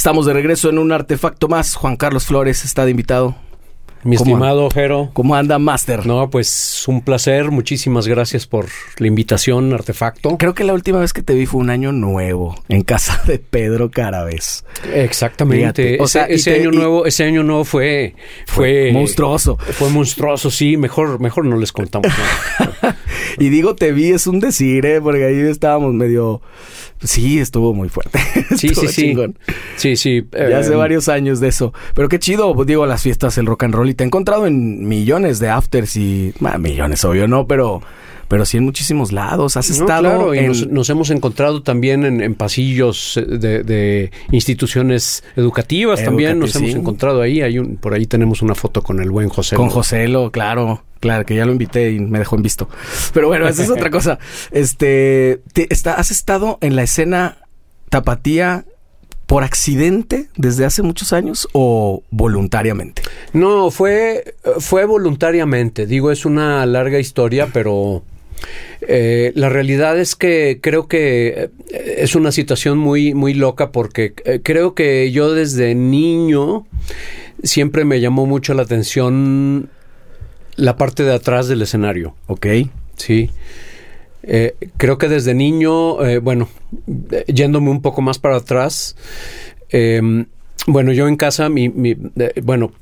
Estamos de regreso en un artefacto más. Juan Carlos Flores está de invitado. Mi estimado Jero. ¿Cómo anda, Master? No, pues un placer. Muchísimas gracias por la invitación, Artefacto. Creo que la última vez que te vi fue un año nuevo en casa de Pedro Carabes. Exactamente. O sea, ese, año nuevo, ese año nuevo fue, fue, monstruoso. Fue monstruoso, sí. Mejor, mejor no les contamos. y digo, te vi es un decir, ¿eh? porque ahí estábamos medio Sí, estuvo muy fuerte. Sí, sí, sí. Sí, sí. ya hace eh, varios años de eso. Pero qué chido, pues, digo, las fiestas, el rock and roll. Y te he encontrado en millones de afters y... millones, obvio, ¿no? Pero pero sí en muchísimos lados. Has estado. Claro, y nos, hemos encontrado también en, pasillos de, instituciones educativas. también nos hemos encontrado ahí. Hay un, por ahí tenemos una foto con el buen José. Con José, claro. Claro, que ya lo invité y me dejó en visto. Pero bueno, esa es otra cosa. Este, está, ¿has estado en la escena tapatía por accidente desde hace muchos años o voluntariamente? No, fue, fue voluntariamente. Digo, es una larga historia, pero eh, la realidad es que creo que eh, es una situación muy, muy loca porque eh, creo que yo desde niño siempre me llamó mucho la atención la parte de atrás del escenario. Ok. Sí. Eh, creo que desde niño, eh, bueno, yéndome un poco más para atrás, em, bueno, yo en casa, mi, mi bueno,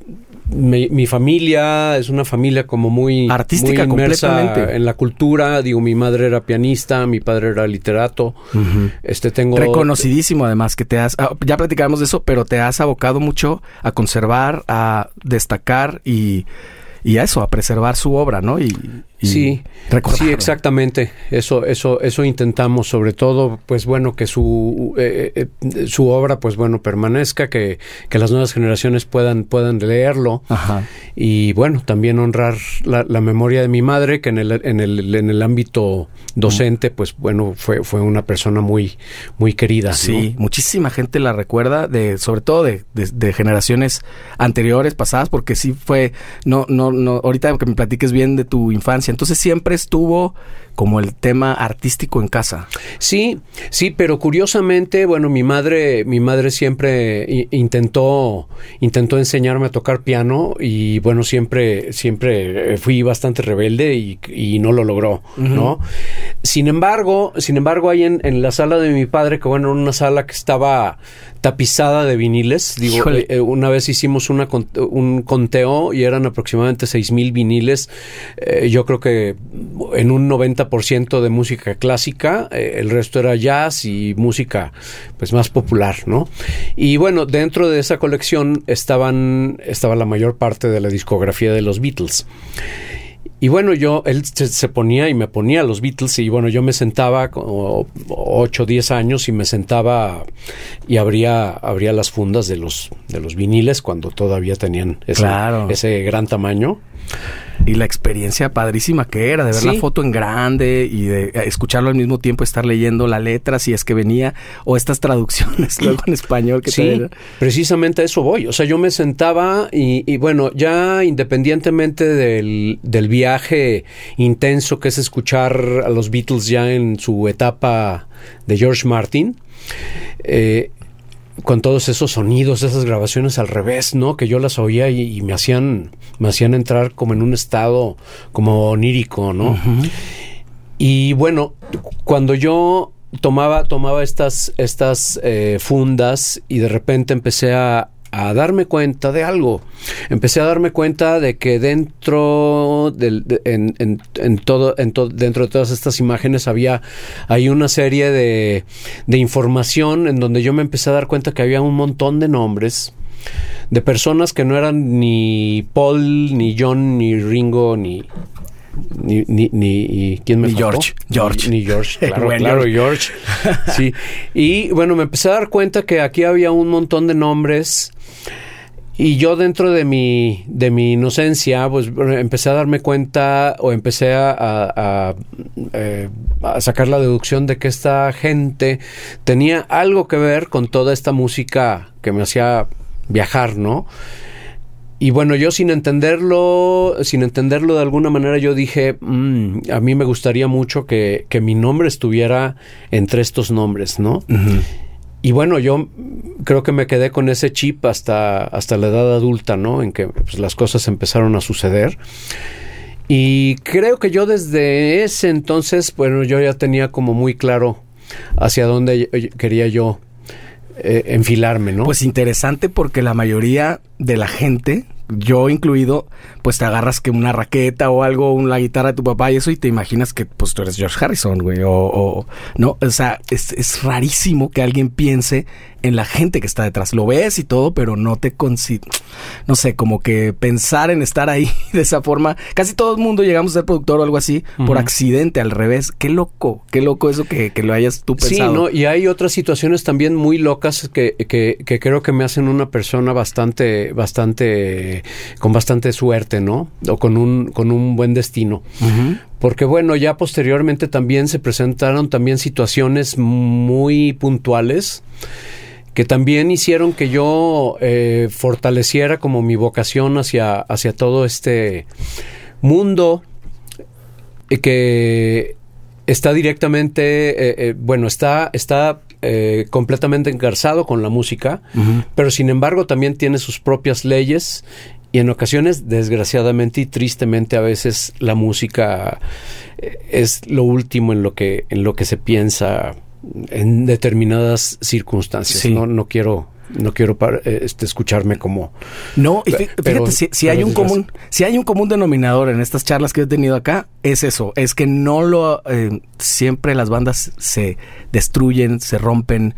mi, familia es una familia como muy artística muy inmersa en la cultura. Digo mi madre era pianista mi padre era literato. Este tengo reconocidísimo además que te has ah, ya platicamos de eso pero te has abocado mucho a conservar a destacar y y a eso, a preservar su obra, ¿no? Y, sí, sí, exactamente. Eso, eso, eso intentamos, sobre todo, pues bueno, que su, eh, eh, su obra, pues bueno, permanezca, que, que las nuevas generaciones puedan, puedan leerlo. Ajá. Y bueno, también honrar la, memoria de mi madre, que en el, en el, en el ámbito docente, pues bueno, fue, fue una persona muy, muy querida. Sí, muchísima gente la recuerda, de, sobre todo de, de, generaciones anteriores, pasadas, porque sí fue, no, no, no, ahorita que me platiques bien de tu infancia, entonces siempre estuvo como el tema artístico en casa. Sí, sí, pero curiosamente, bueno, mi madre, mi madre siempre intentó, intentó enseñarme a tocar piano y bueno, siempre, siempre fui bastante rebelde y, no lo logró, ¿no? Sin embargo, sin embargo, ahí en, en, la sala de mi padre, que bueno, era una sala que estaba tapizada de viniles. Digo, eh, eh, una vez hicimos una, un conteo y eran aproximadamente seis mil viniles. Eh, yo creo que en un 90% de música clásica, el resto era jazz y música pues más popular, ¿no? Y bueno, dentro de esa colección estaban, estaba la mayor parte de la discografía de los Beatles. Y bueno, yo, él se, ponía y me ponía los Beatles y bueno, yo me sentaba como 8 o 10 años y me sentaba y abría, abría las fundas de los, de los viniles cuando todavía tenían ese, ese gran tamaño. Y la experiencia padrísima que era de ver la foto en grande y de escucharlo al mismo tiempo, estar leyendo la letra si es que venía, o estas traducciones luego en español que Sí, precisamente a eso voy. O sea, yo me sentaba y, bueno, ya independientemente del, del viaje intenso que es escuchar a los Beatles ya en su etapa de George Martin, eh, con todos esos sonidos, esas grabaciones al revés, ¿no? Que yo las oía y, me hacían, me hacían entrar como en un estado como onírico, ¿no? Y bueno, cuando yo tomaba, tomaba estas, estas eh, fundas y de repente empecé a, a darme cuenta de algo. Empecé a darme cuenta de que dentro del, en, en, todo, en dentro de todas estas imágenes había hay una serie de, de información en donde yo me empecé a dar cuenta que había un montón de nombres de personas que no eran ni Paul, ni John, ni Ringo, ni ni, ni, ni ¿quién me George. George. Ni, George, claro, claro, George. Sí. Y bueno, me empecé a dar cuenta que aquí había un montón de nombres y yo dentro de mi, de mi inocencia, pues empecé a darme cuenta o empecé a, eh, a, sacar la deducción de que esta gente tenía algo que ver con toda esta música que me hacía viajar, ¿no? Y bueno, yo sin entenderlo, sin entenderlo de alguna manera, yo dije, mm, a mí me gustaría mucho que, que, mi nombre estuviera entre estos nombres, ¿no? y bueno, yo creo que me quedé con ese chip hasta, hasta la edad adulta, ¿no? En que pues, las cosas empezaron a suceder. Y creo que yo desde ese entonces, bueno, yo ya tenía como muy claro hacia dónde quería yo eh, enfilarme, ¿no? Pues interesante porque la mayoría de la gente yo incluido, pues te agarras que una raqueta o algo, una guitarra de tu papá y eso, y te imaginas que pues tú eres George Harrison, güey, o, o no, o sea, es, es, rarísimo que alguien piense en la gente que está detrás. Lo ves y todo, pero no te no sé, como que pensar en estar ahí de esa forma. Casi todo el mundo llegamos a ser productor o algo así por accidente, al revés. Qué loco, qué loco eso que, que lo hayas tú pensado. Sí, ¿no? Y hay otras situaciones también muy locas que, que, que creo que me hacen una persona bastante, bastante con bastante suerte, ¿no? O con un, con un buen destino. Porque bueno, ya posteriormente también se presentaron también situaciones muy puntuales que también hicieron que yo eh, fortaleciera como mi vocación hacia, hacia todo este mundo eh, que está directamente, eh, bueno, está, está eh, completamente engarzado con la música, pero sin embargo también tiene sus propias leyes y en ocasiones, desgraciadamente y tristemente, a veces la música es lo último en lo que, en lo que se piensa en determinadas circunstancias. No, no quiero no quiero eh, este, escucharme como no fíjate si, hay un común si hay un común denominador en estas charlas que he tenido acá es eso es que no lo eh, siempre las bandas se destruyen se rompen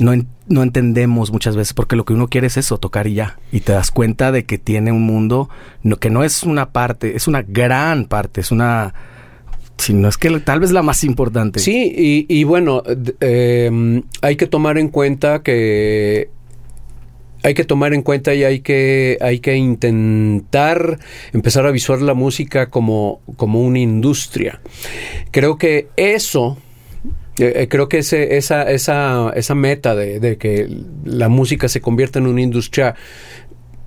no, no entendemos muchas veces porque lo que uno quiere es eso tocar y ya y te das cuenta de que tiene un mundo no, que no es una parte es una gran parte es una si no es que tal vez la más importante. Sí, y, bueno, eh, hay que tomar en cuenta que hay que tomar en cuenta y hay que, hay que intentar empezar a visualizar la música como, como una industria. Creo que eso, eh, eh, creo que ese, esa, esa, esa meta de, de, que la música se convierta en una industria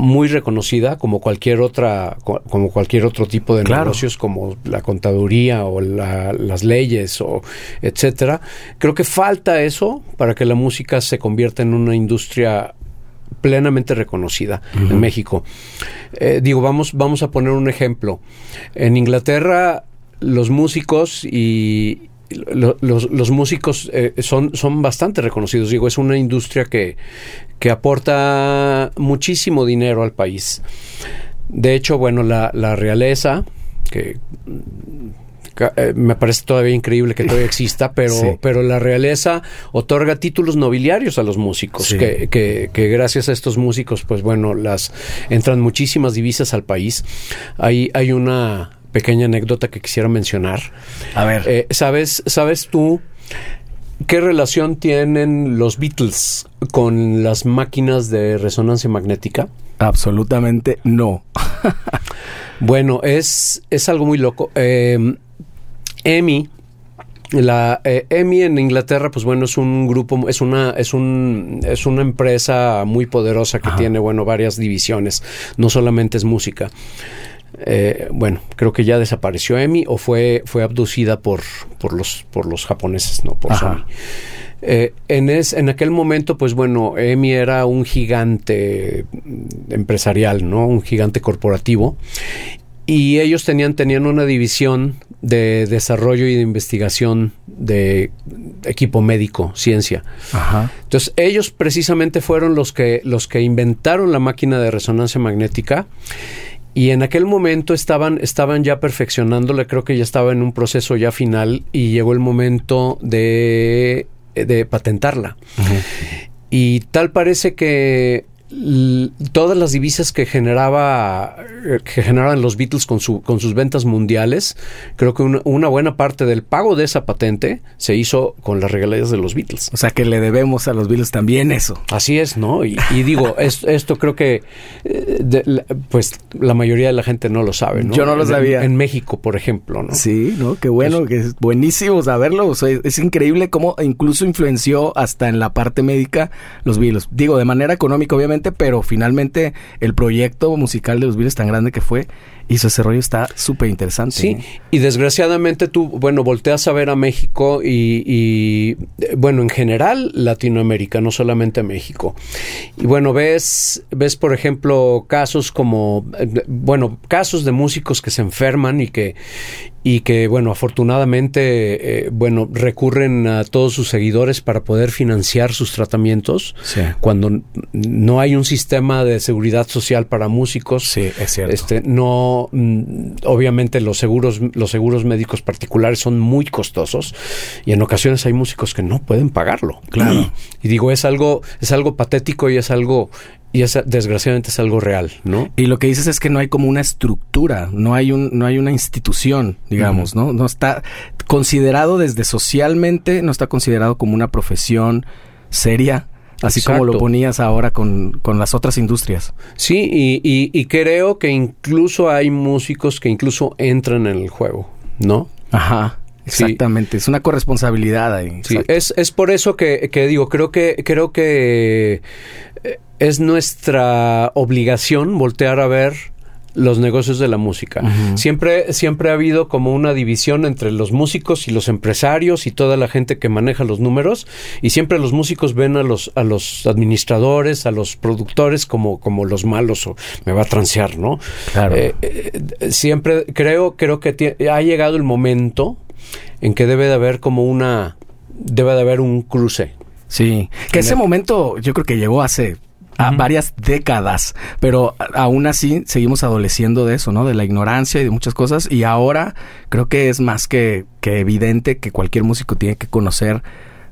muy reconocida como cualquier otra como cualquier otro tipo de negocios como la contaduría o las leyes o etcétera creo que falta eso para que la música se convierta en una industria plenamente reconocida en México. Eh, digo, vamos, vamos a poner un ejemplo. En Inglaterra, los músicos y, los, músicos eh, son, son bastante reconocidos. Digo, es una industria que, que aporta muchísimo dinero al país. De hecho, bueno, la, la realeza, que eh, me parece todavía increíble que todavía exista, pero, pero la realeza otorga títulos nobiliarios a los músicos, que, que, gracias a estos músicos, pues bueno, las entran muchísimas divisas al país. Hay, hay una pequeña anécdota que quisiera mencionar. A ver. Eh, ¿Sabes, sabes tú qué relación tienen los Beatles con las máquinas de resonancia magnética? Absolutamente no. bueno, es, es algo muy loco. Eh, EMI, la eh, EMI en Inglaterra, pues bueno, es un grupo, es una, es un, es una empresa muy poderosa que tiene, bueno, varias divisiones. No solamente es música. Eh, bueno, creo que ya desapareció EMI o fue, fue abducida por, por los, por los japoneses, no por Sony. Eh, en, es, en aquel momento, pues bueno, EMI era un gigante empresarial, ¿no? Un gigante corporativo. Y ellos tenían, tenían una división de desarrollo y de investigación de equipo médico, ciencia. Entonces, ellos precisamente fueron los que, los que inventaron la máquina de resonancia magnética. Y en aquel momento estaban, estaban ya perfeccionándola, creo que ya estaba en un proceso ya final y llegó el momento de, de patentarla. Y tal parece que todas las divisas que generaba que generaban los Beatles con su con sus ventas mundiales creo que una, buena parte del pago de esa patente se hizo con las regalías de los Beatles. O sea que le debemos a los Beatles también eso. Así es no y, digo esto creo que eh, pues la mayoría de la gente no lo sabe ¿no? yo no lo sabía. en, México por ejemplo no sí no qué bueno que es buenísimo saberlo. O sea, es increíble cómo incluso influenció hasta en la parte médica los Beatles. Digo de manera económica obviamente pero finalmente el proyecto musical de los Beatles tan grande que fue hizo ese rollo está súper interesante. Sí, ¿eh? y desgraciadamente tú, bueno, volteas a ver a México y, y, bueno, en general Latinoamérica, no solamente a México. Y bueno, ves, ves por ejemplo casos como, bueno, casos de músicos que se enferman y que, y que bueno, afortunadamente, eh, bueno, recurren a todos sus seguidores para poder financiar sus tratamientos. Sí. Cuando no hay un sistema de seguridad social para músicos, Sí, es cierto. este, no, mm, obviamente los seguros, los seguros médicos particulares son muy costosos y en ocasiones hay músicos que no pueden pagarlo. Claro. Y digo, es algo, es algo patético y es algo, y es, desgraciadamente es algo real, ¿no? Y lo que dices es que no hay como una estructura, no hay un, no hay una institución, digamos, ¿no? No está considerado desde socialmente, no está considerado como una profesión seria, así como lo ponías ahora con, con las otras industrias. Sí, y, y- y creo que incluso hay músicos que incluso entran en el juego, ¿no? Ajá. Sí. Exactamente, es una corresponsabilidad ahí. Sí, es, es por eso que, que digo, creo que, creo que eh, es nuestra obligación voltear a ver los negocios de la música. Siempre, siempre ha habido como una división entre los músicos y los empresarios y toda la gente que maneja los números, y siempre los músicos ven a los, a los administradores, a los productores como, como los malos o me va a transear, ¿no? Claro. Eh, eh, siempre creo, creo que ha llegado el momento en que debe de haber como una, debe de haber un cruce. Sí, que ese momento yo creo que llegó hace a varias décadas, pero aún así seguimos adoleciendo de eso, ¿no? De la ignorancia y de muchas cosas y ahora creo que es más que, que evidente que cualquier músico tiene que conocer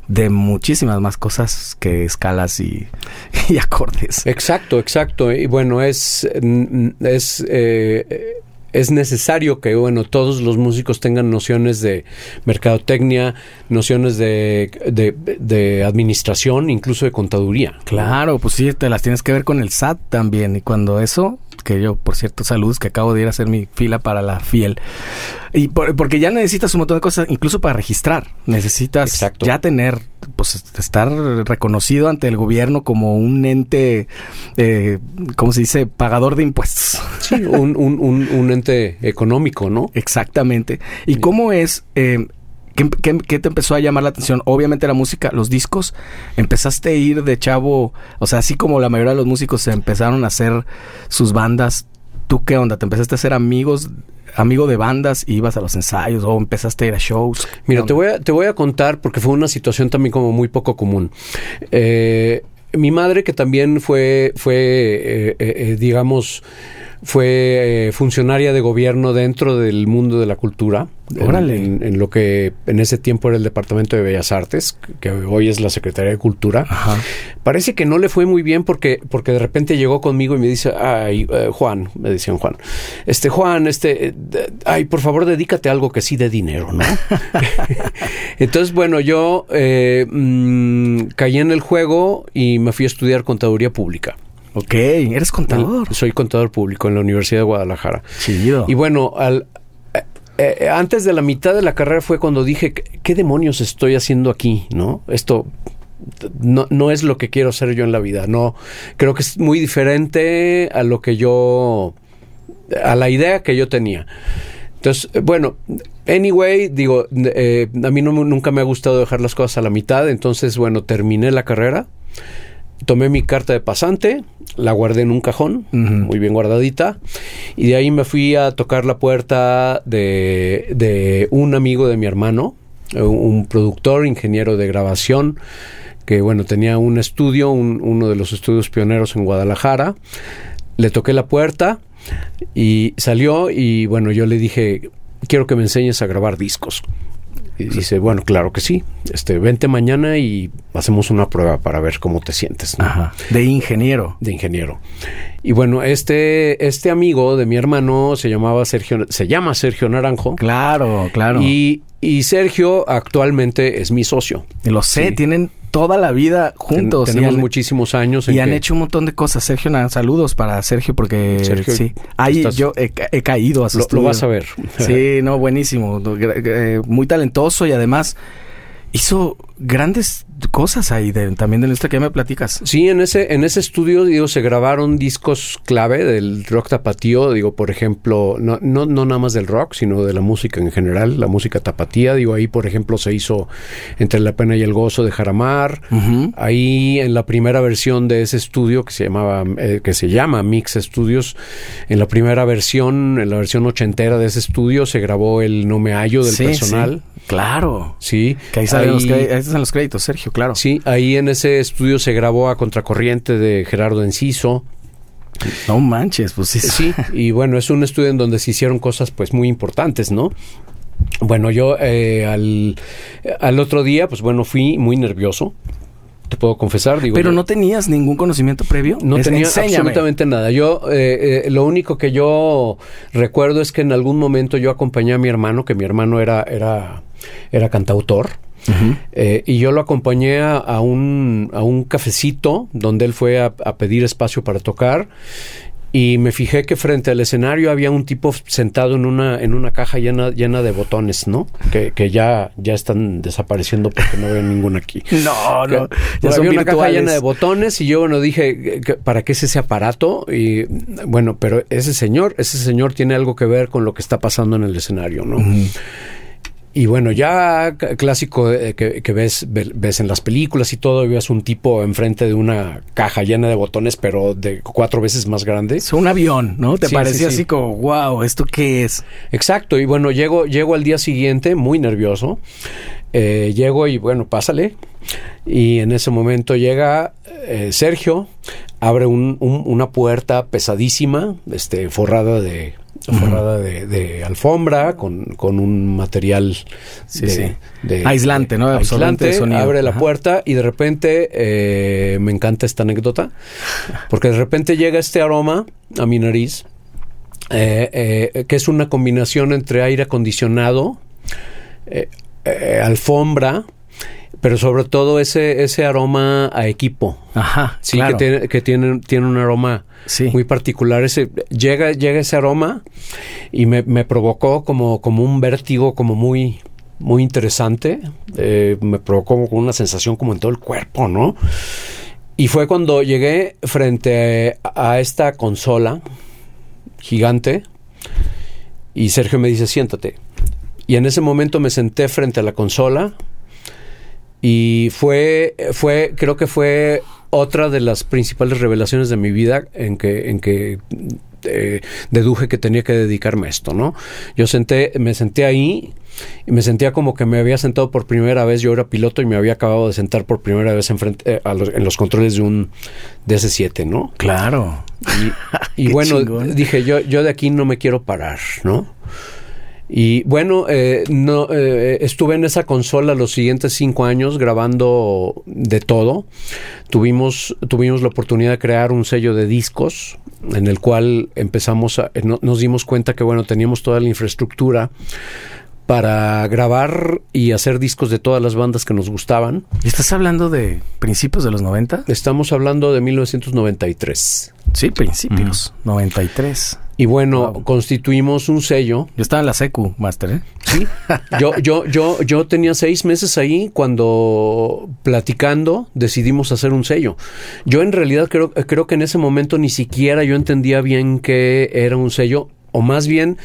de muchísimas más cosas que escalas y, y acordes. Exacto, exacto. Y bueno, es, mm, es, eh, es necesario que, bueno, todos los músicos tengan nociones de mercadotecnia, nociones de, de, de administración, incluso de contaduría. Claro, pues sí, te las tienes que ver con el SAT también. Y cuando eso, que yo, por cierto, saludos, que acabo de ir a hacer mi fila para la fiel. Y por- porque ya necesitas un montón de cosas, incluso para registrar. Necesitas Exacto. ya tener, pues, estar reconocido ante el gobierno como un ente, eh, ¿cómo se dice? Pagador de impuestos. Sí, un, un, un, un ente económico, ¿no? Exactamente. ¿Y cómo es? eh, ¿qué, qué, qué te empezó a llamar la atención? Obviamente la música, los discos. Empezaste a ir de chavo, o sea, así como la mayoría de los músicos se empezaron a hacer sus bandas. ¿Tú qué onda? ¿Te empezaste a hacer amigos, amigo de bandas y ibas a los ensayos o empezaste a ir a shows? Mira, ¿Qué te voy, a, te voy a contar porque fue una situación también como muy poco común. Eh, mi madre, que también fue, fue eh, eh, eh, digamos, fue eh, funcionaria de gobierno dentro del mundo de la cultura. Órale. En, en lo que en ese tiempo era el Departamento de Bellas Artes, que hoy es la Secretaría de Cultura. Ajá. Parece que no le fue muy bien porque, porque de repente llegó conmigo y me dice, ay, eh, Juan, me decían Juan, este Juan, este, eh, ay, por favor, dedícate a algo que sí dé dinero, ¿no? Entonces, bueno, yo eh, mm, caí en el juego y me fui a estudiar contaduría pública. Ok, eres contador. Soy contador público en la Universidad de Guadalajara. Chido. Y bueno, al, eh, eh, antes de la mitad de la carrera fue cuando dije, ¿qué, demonios estoy haciendo aquí? ¿No? Esto no, no es lo que quiero hacer yo en la vida. No, creo que es muy diferente a lo que yo, a la idea que yo tenía. Entonces, eh, bueno, anyway, digo, eh, a mí no, nunca me ha gustado dejar las cosas a la mitad. Entonces, bueno, terminé la carrera. Tomé mi carta de pasante, la guardé en un cajón, muy bien guardadita, y de ahí me fui a tocar la puerta de, de un amigo de mi hermano, eh, un productor, ingeniero de grabación, que bueno, tenía un estudio, un- uno de los estudios pioneros en Guadalajara. Le toqué la puerta y salió y bueno, yo le dije, quiero que me enseñes a grabar discos. Y dice, bueno, claro que sí. Este, vente mañana y hacemos una prueba para ver cómo te sientes. ¿no? Ajá. De ingeniero. de ingeniero. Y bueno, este, este amigo de mi hermano se llamaba Sergio, se llama Sergio Naranjo. Claro, claro. Y, y Sergio actualmente es mi socio. Lo sé, Sí. tienen toda la vida juntos. Ten- tenemos han- muchísimos años. en Y han hecho un montón de cosas. Sergio, saludos para Sergio porque Sergio, sí. Ahí estás- yo he, ca- he caído a su lo, lo vas a ver. Sí, no, buenísimo. Eh, Muy talentoso y además hizo grandes cosas ahí de, también de nuestra que me platicas. Sí, en ese, en ese estudio, digo, se grabaron discos clave del rock tapatío, digo, por ejemplo, no, no, no nada más del rock, sino de la música en general, la música tapatía, digo, ahí, por ejemplo, se hizo Entre la pena y el gozo de Jaramar, ahí en la primera versión de ese estudio que se llamaba, eh, que se llama Mix Studios, en la primera versión, en la versión ochentera de ese estudio, se grabó el No me hallo del personal. Claro. Sí. Que ahí, salen los, están los créditos, Sergio, claro. Sí, ahí en ese estudio se grabó a Contracorriente de Gerardo Enciso. No manches, pues sí. Sí, y bueno, es un estudio en donde se hicieron cosas pues muy importantes, ¿no? Bueno, yo eh, al, al otro día, pues bueno, fui muy nervioso te puedo confesar. Digo, Pero no tenías ningún conocimiento previo. No tenía absolutamente nada. Yo, eh, eh, lo único que yo recuerdo es que en algún momento yo acompañé a mi hermano, que mi hermano era, era, era cantautor. Eh, y yo lo acompañé a, un, a un cafecito donde él fue a, a, pedir espacio para tocar y me fijé que frente al escenario había un tipo sentado en una, en una caja llena, llena de botones, ¿no? Que, que ya, ya están desapareciendo porque no veo ninguno aquí. No, no. Ya había una caja llena de botones y yo, bueno, dije, ¿para qué es ese aparato? Y bueno, pero ese señor, ese señor tiene algo que ver con lo que está pasando en el escenario, ¿no? Y bueno, ya clásico eh, que, ves, ves en las películas y todo, ves un tipo enfrente de una caja llena de botones, pero de cuatro veces más grande. Es un avión, ¿no? Te parecía así como, wow, ¿esto qué es? Exacto, y bueno, llego, llego al día siguiente muy nervioso. Eh, llego y bueno, pásale. Y en ese momento llega eh, Sergio, abre una puerta pesadísima, este, forrada de forrada de, alfombra con, un material de, aislante, ¿no? Aislante, abre la puerta y de repente eh, me encanta esta anécdota porque de repente llega este aroma a mi nariz eh, eh, que es una combinación entre aire acondicionado, alfombra, pero sobre todo ese, ese aroma a equipo. Ajá. Sí, que, tiene, que tiene, tiene un aroma muy particular. Ese, llega, llega ese aroma y me, me, provocó como, como un vértigo como muy, muy interesante. Eh, me provocó una sensación como en todo el cuerpo, ¿no? Y fue cuando llegué frente a esta consola gigante y Sergio me dice, siéntate. Y en ese momento me senté frente a la consola y fue, fue, creo que fue otra de las principales revelaciones de mi vida en que, en que eh, deduje que tenía que dedicarme a esto, ¿no? Yo senté, me senté ahí y me sentía como que me había sentado por primera vez, yo era piloto y me había acabado de sentar por primera vez en, frente, eh, en los controles de un DS7, ¿no? Claro. Y, y bueno, dije, yo, yo de aquí no me quiero parar, ¿no? Y bueno, eh, no, eh, estuve en esa consola los siguientes cinco años grabando de todo. Tuvimos, tuvimos la oportunidad de crear un sello de discos en el cual empezamos a, nos dimos cuenta que bueno, teníamos toda la infraestructura para grabar y hacer discos de todas las bandas que nos gustaban. ¿Estás hablando de principios de los 90? Estamos hablando de 1993. Sí, principios, 93. Y bueno, constituimos un sello. Yo estaba en la secu, Master, ¿eh? Sí. Yo, yo, yo, yo tenía seis meses ahí cuando platicando decidimos hacer un sello. Yo en realidad creo, creo que en ese momento ni siquiera yo entendía bien qué era un sello, o más bien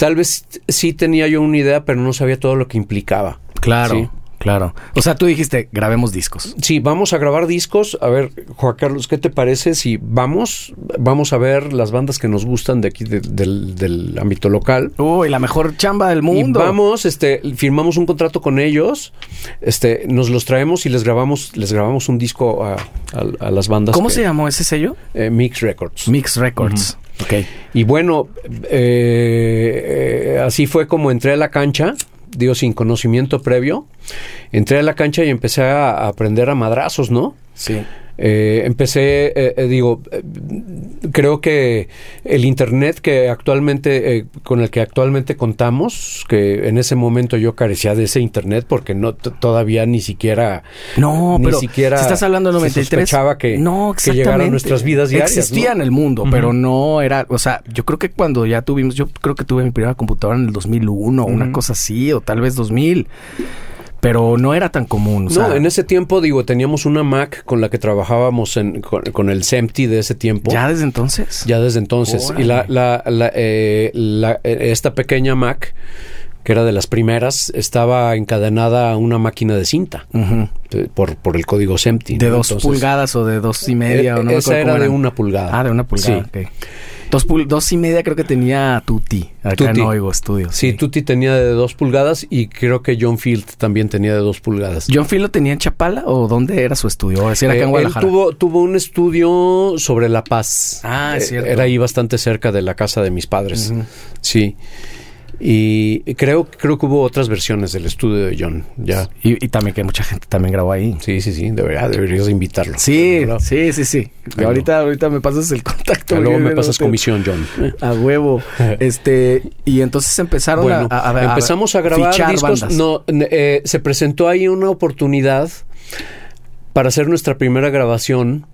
Tal vez sí tenía yo una idea, pero no sabía todo lo que implicaba. Claro. Claro. O sea, tú dijiste, grabemos discos. Sí, vamos a grabar discos. A ver, Juan Carlos, ¿qué te parece si vamos? Vamos a ver las bandas que nos gustan de aquí, del, ámbito local. Uy, la mejor chamba del mundo. Y vamos, este, firmamos un contrato con ellos, este, nos los traemos y les grabamos, les grabamos un disco a, las bandas. ¿Cómo se llamó ese sello? Eh, Mix Records. Mix Records. Y bueno, eh, así fue como entré a la cancha, digo, sin conocimiento previo. Entré a la cancha y empecé a aprender a madrazos, ¿no? Sí. Eh, empecé, eh, eh, digo, creo que el Internet que actualmente, con el que actualmente contamos, que en ese momento yo carecía de ese Internet porque no todavía ni siquiera... No, ni siquiera si estás hablando de 93... que, no, que llegaron a nuestras vidas diarias. Existía en el mundo, pero no era... O sea, yo creo que cuando ya tuvimos... Yo creo que tuve mi primera computadora en el 2001, una cosa así, o tal vez 2000 pero no era tan común. No, sea, en ese tiempo, digo, teníamos una Mac con la que trabajábamos en- con, con el SEMTI de ese tiempo. ya desde entonces. Ya desde entonces. Órale. Y la, la- la, eh, la- eh, esta pequeña Mac, que era de las primeras, estaba encadenada a una máquina de cinta por, por el código SEMTI. De ¿no? dos Entonces, pulgadas o de dos y media. eh, o no me esa era de una pulgada. Ah, de una pulgada. Sí. Dos, pul- dos y media creo que tenía Tutti. Acá Tutti. en Oigo Studios. Sí, Tutti tenía de dos pulgadas y creo que John Field también tenía de dos pulgadas. ¿John Phil lo tenía en Chapala o dónde era su estudio? O decir acá Eh, en él Guadalajara. tuvo, tuvo un estudio sobre La Paz. Ah, es Eh, cierto. Era ahí bastante cerca de la casa de mis padres. Sí. Y creo, creo que hubo otras versiones del estudio de John. Ya. Y, y también que mucha gente también grabó ahí. Sí, sí, sí. Debería, deberías invitarlo. Sí, sí, sí, sí. Y Ahí ahorita, ahorita me pasas el contacto. Luego me pasas comisión, John. A huevo. Este, y entonces empezaron Bueno, a, a- a- empezamos a grabar discos. bandas. No, eh, se presentó ahí una oportunidad para hacer nuestra primera grabación.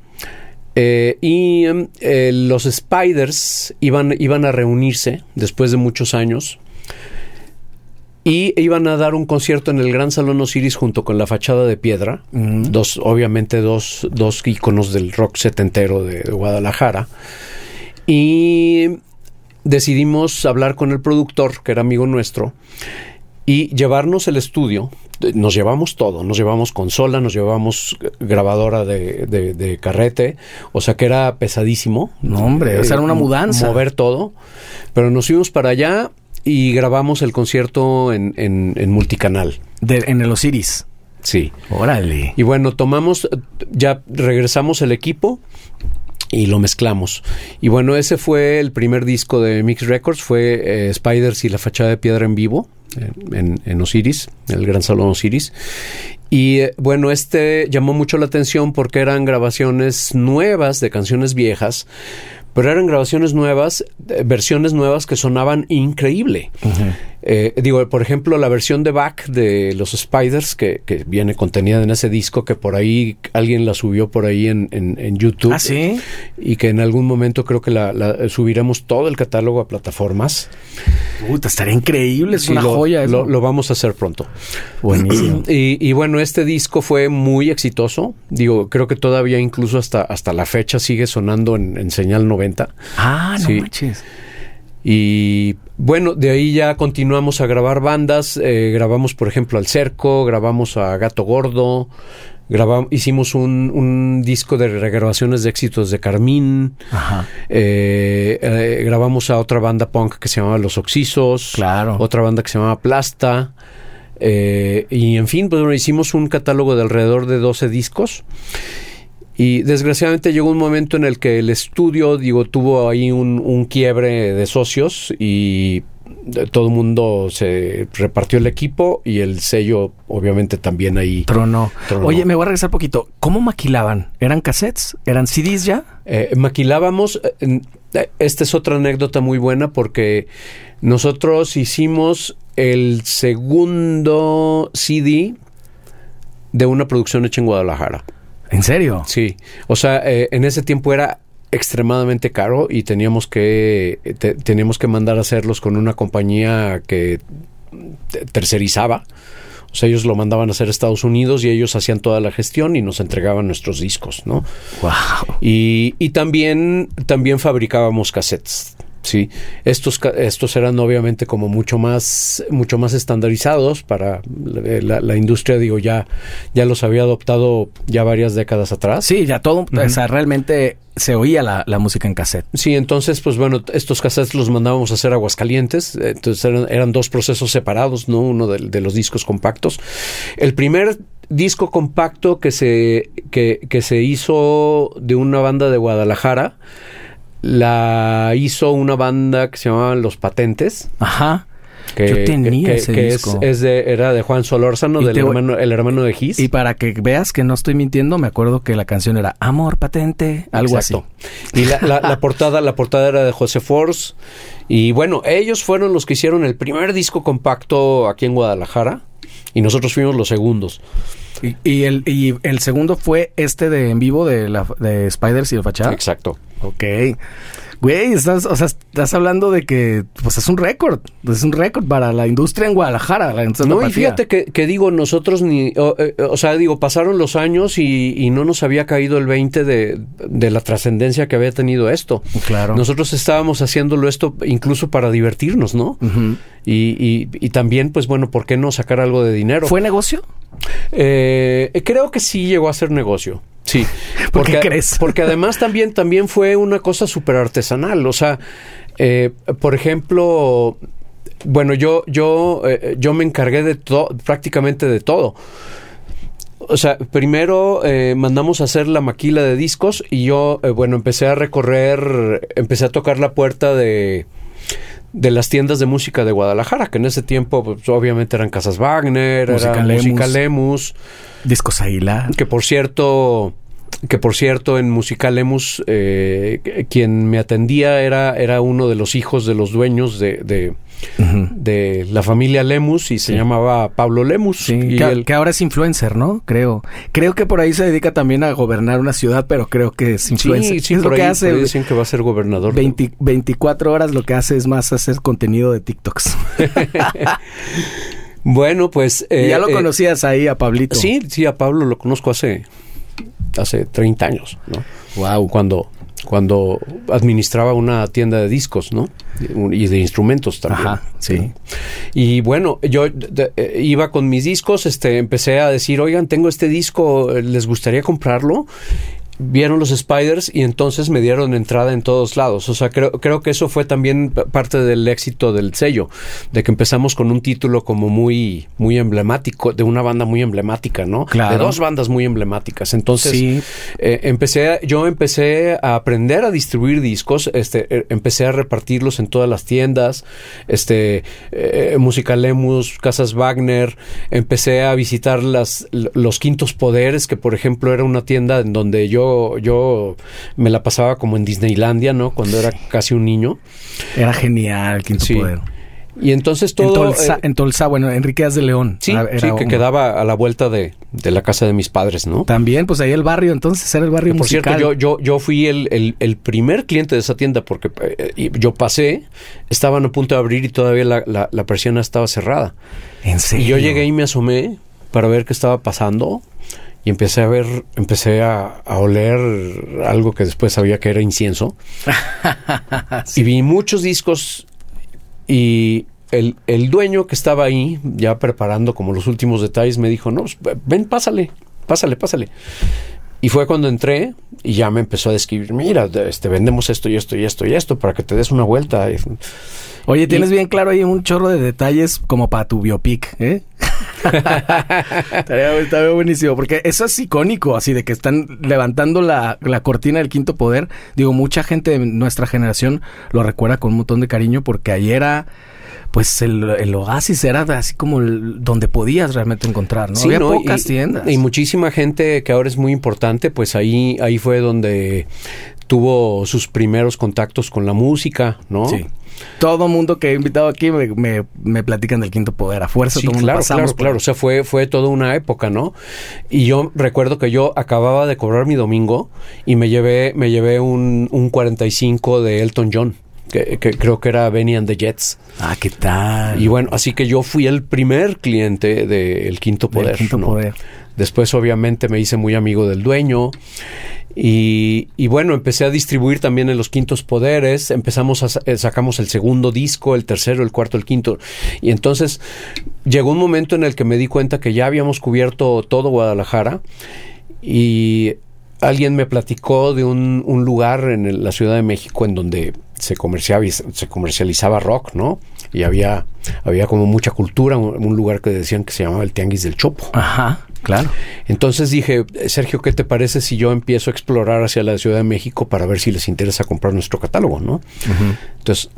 eh, y em, eh, los Spiders iban, iban a reunirse después de muchos años. Y iban a dar un concierto en el Gran Salón Osiris junto con la fachada de piedra. Dos, obviamente, dos, dos íconos del rock setentero de, de Guadalajara. Y decidimos hablar con el productor, que era amigo nuestro, y llevarnos el estudio. Nos llevamos todo, nos llevamos consola, nos llevamos grabadora de, de- de carrete, o sea que era pesadísimo. No, hombre, o sea, era una mudanza. Mover todo, pero nos fuimos para allá y grabamos el concierto en, en- en multicanal. De- en el Osiris. Sí. Órale. Y bueno, tomamos, ya regresamos el equipo y lo mezclamos. Y bueno, ese fue el primer disco de Mix Records, fue eh, Spiders y la fachada de piedra en vivo, en, en- Osiris, en el Gran Salón Osiris. Y eh, bueno, este llamó mucho la atención porque eran grabaciones nuevas de canciones viejas, pero eran grabaciones nuevas, eh, versiones nuevas que sonaban increíble. Eh, digo, por ejemplo, la versión de Back de los Spiders, que, que viene contenida en ese disco, que por ahí alguien la subió por ahí en, en- en YouTube. ¿Ah, sí? Y que en algún momento creo que la, la- subiremos todo el catálogo a plataformas. Puta, estaría increíble. Es Sí, una lo, joya. eso. Lo, lo vamos a hacer pronto. Buenísimo. Y, y bueno, este disco fue muy exitoso. Digo, creo que todavía incluso hasta, hasta la fecha sigue sonando en, en señal 90. Ah, no Sí. manches. Y bueno, de ahí ya continuamos a grabar bandas. eh, grabamos, por ejemplo, al Cerco, grabamos a Gato Gordo, grabamos, hicimos un, un disco de regrabaciones de éxitos de Carmín. Ajá. eh, eh, grabamos a otra banda punk que se llamaba Los Oxisos. Claro. Otra banda que se llamaba Plasta. eh, y en fin, pues bueno, hicimos un catálogo de alrededor de 12 discos. Y desgraciadamente llegó un momento en el que el estudio, digo, tuvo ahí un, un quiebre de socios y todo el mundo se repartió el equipo y el sello obviamente también ahí. Trono. Tronó. Oye, me voy a regresar poquito. ¿Cómo maquilaban? ¿Eran cassettes? ¿Eran CDs ya? Eh, maquilábamos, eh, eh, esta es otra anécdota muy buena porque nosotros hicimos el segundo CD de una producción hecha en Guadalajara. ¿En serio? Sí, o sea, eh, en ese tiempo era extremadamente caro y teníamos que te- teníamos que mandar a hacerlos con una compañía que te- tercerizaba. O sea, ellos lo mandaban a hacer a Estados Unidos y ellos hacían toda la gestión y nos entregaban nuestros discos, ¿no? Wow. Y, y también, también fabricábamos cassettes. Sí, estos, estos eran obviamente como mucho más, mucho más estandarizados para la, la- industria, digo, ya, ya los había adoptado ya varias décadas atrás. Sí, ya todo, o sea, realmente se oía la, la música en cassette. Sí, entonces, pues bueno, estos cassettes los mandábamos a hacer a Aguascalientes. eh, Entonces eran, eran dos procesos separados, ¿no? Uno de, de los discos compactos. El primer disco compacto que se, que, que se hizo de una banda de Guadalajara, la hizo una banda que se llamaba Los Patentes. Ajá. Que, Yo tenía que- ese que disco. Es, es de, era de Juan Solórzano, del te hermano, el hermano de Gis. Y para que veas que no estoy mintiendo, me acuerdo que la canción era Amor Patente, algo Exacto. Y la, la- la portada, la portada era de José Force. Y bueno, ellos fueron los que hicieron el primer disco compacto aquí en Guadalajara. Y nosotros fuimos los segundos. Y, y el, y el segundo fue este de en vivo de, la, de Spiders y el Fachada. Exacto. Ok. Güey, estás, o sea, estás hablando de que pues es un récord, es un récord para la industria en Guadalajara. La industria No, y fíjate que, que digo, nosotros ni, o, eh, o sea, digo, pasaron los años y, y no nos había caído el 20 de, de la trascendencia que había tenido esto. Claro. Nosotros estábamos haciéndolo esto incluso para divertirnos, ¿no? Y, y, y también, pues bueno, ¿por qué no sacar algo de dinero? ¿Fue negocio? Eh, creo que sí llegó a ser negocio. Sí. ¿Por qué Porque, crees? porque además también, también fue una cosa súper artesanal. O sea, eh, por ejemplo, bueno, yo, yo, eh, yo me encargué de todo, prácticamente de todo. O sea, primero eh, mandamos a hacer la maquila de discos y yo, bueno, empecé a recorrer, empecé a tocar la puerta de, de las tiendas de música de Guadalajara, que en ese tiempo pues, obviamente eran Casas Wagner, Música era Lemus. Música Lemus, Discos Águila. que por cierto, que por cierto en Música Lemus eh, quien me atendía era, era uno de los hijos de los dueños de, de, De la familia Lemus y se Sí. llamaba Pablo Lemus. Sí, y que, él- que ahora es influencer, ¿no? Creo. Creo que por ahí se dedica también a gobernar una ciudad, pero creo que es influencer. Sí, sí, es por lo que hace. por ahí dicen que va a ser gobernador. 20 24 horas lo que hace es más hacer contenido de TikToks. Bueno, pues... y eh, ya lo eh, conocías ahí a Pablito. Sí, sí, a Pablo lo conozco hace, hace 30 años, ¿no? Wow. Cuando, cuando administraba una tienda de discos, ¿no? Y de instrumentos también. Ajá, sí. Y bueno, yo de- eh, iba con mis discos, este, empecé a decir, oigan, tengo este disco, ¿les gustaría comprarlo? Vieron los Spiders y entonces me dieron entrada en todos lados. O sea, creo, creo que eso fue también parte del éxito del sello, de que empezamos con un título como muy, muy emblemático, de una banda muy emblemática, ¿no? Claro. De dos bandas muy emblemáticas. Entonces, Sí. eh, empecé, yo empecé a aprender a distribuir discos, este, eh, empecé a repartirlos en todas las tiendas, este, eh, Música Lemus, Casas Wagner, empecé a visitar las, los Quintos Poderes, que por ejemplo era una tienda en donde yo, yo me la pasaba como en Disneylandia, ¿no? Cuando era casi un niño. Era genial, Quinto Sí. Poder. Y entonces en, todo... Tolsa, eh, en Tolsa, bueno, Enrique Díaz de León. sí, Era- sí, era que un- quedaba a la vuelta de, de la casa de mis padres, ¿no? También, pues ahí el barrio, entonces era el barrio Por musical. cierto, yo, yo, yo fui el, el- el primer cliente de esa tienda porque eh, yo pasé, estaban a punto de abrir y todavía la, la, la persiana estaba cerrada. En serio. Y yo llegué y me asomé para ver qué estaba pasando y empecé a ver, empecé a, a oler algo que después sabía que era incienso. Y vi muchos discos y el, el dueño que estaba ahí, ya preparando como los últimos detalles, me dijo, no, pues, ven, pásale, pásale, pásale. Y fue cuando entré y ya me empezó a describir, mira, este, vendemos esto y esto y esto y esto para que te des una vuelta. Oye, tienes bien claro ahí un chorro de detalles como para tu biopic, ¿eh? Estaría estaría buenísimo, porque eso es icónico, así de que están levantando la, la cortina del quinto poder. Digo, mucha gente de nuestra generación lo recuerda con un montón de cariño porque ahí era, pues el, el oasis era así como el- donde podías realmente encontrar, ¿no? Sí, Había ¿no? pocas y, tiendas. Y muchísima gente que ahora es muy importante, pues ahí, ahí fue donde tuvo sus primeros contactos con la música, ¿no? Sí. Todo mundo que he invitado aquí me, me, me platican del quinto poder. A fuerza, Sí, todo mundo claro, pasamos claro, por claro. O sea, fue, fue toda una época, ¿no? Y yo recuerdo que yo acababa de cobrar mi domingo y me llevé, me llevé un, un 45 de Elton John, que, que creo que era Benny and the Jets. Ah, ¿qué tal? Y bueno, así que yo fui el primer cliente del Quinto Del Poder. Quinto ¿no? Poder. Después, obviamente, me hice muy amigo del dueño. Y, y bueno, empecé a distribuir también en los quintos poderes. Empezamos a eh, sacamos el segundo disco, el tercero, el cuarto, el quinto. Y entonces llegó un momento en el que me di cuenta que ya habíamos cubierto todo Guadalajara. Y alguien me platicó de un, un lugar en la Ciudad de México en donde se comerciaba, se comercializaba rock, ¿no? Y había, había como mucha cultura, un lugar que decían que se llamaba el Tianguis del Chopo. Ajá, claro. Entonces dije, Sergio, ¿qué te parece si yo empiezo a explorar hacia la Ciudad de México para ver si les interesa comprar nuestro catálogo, ¿no? Entonces,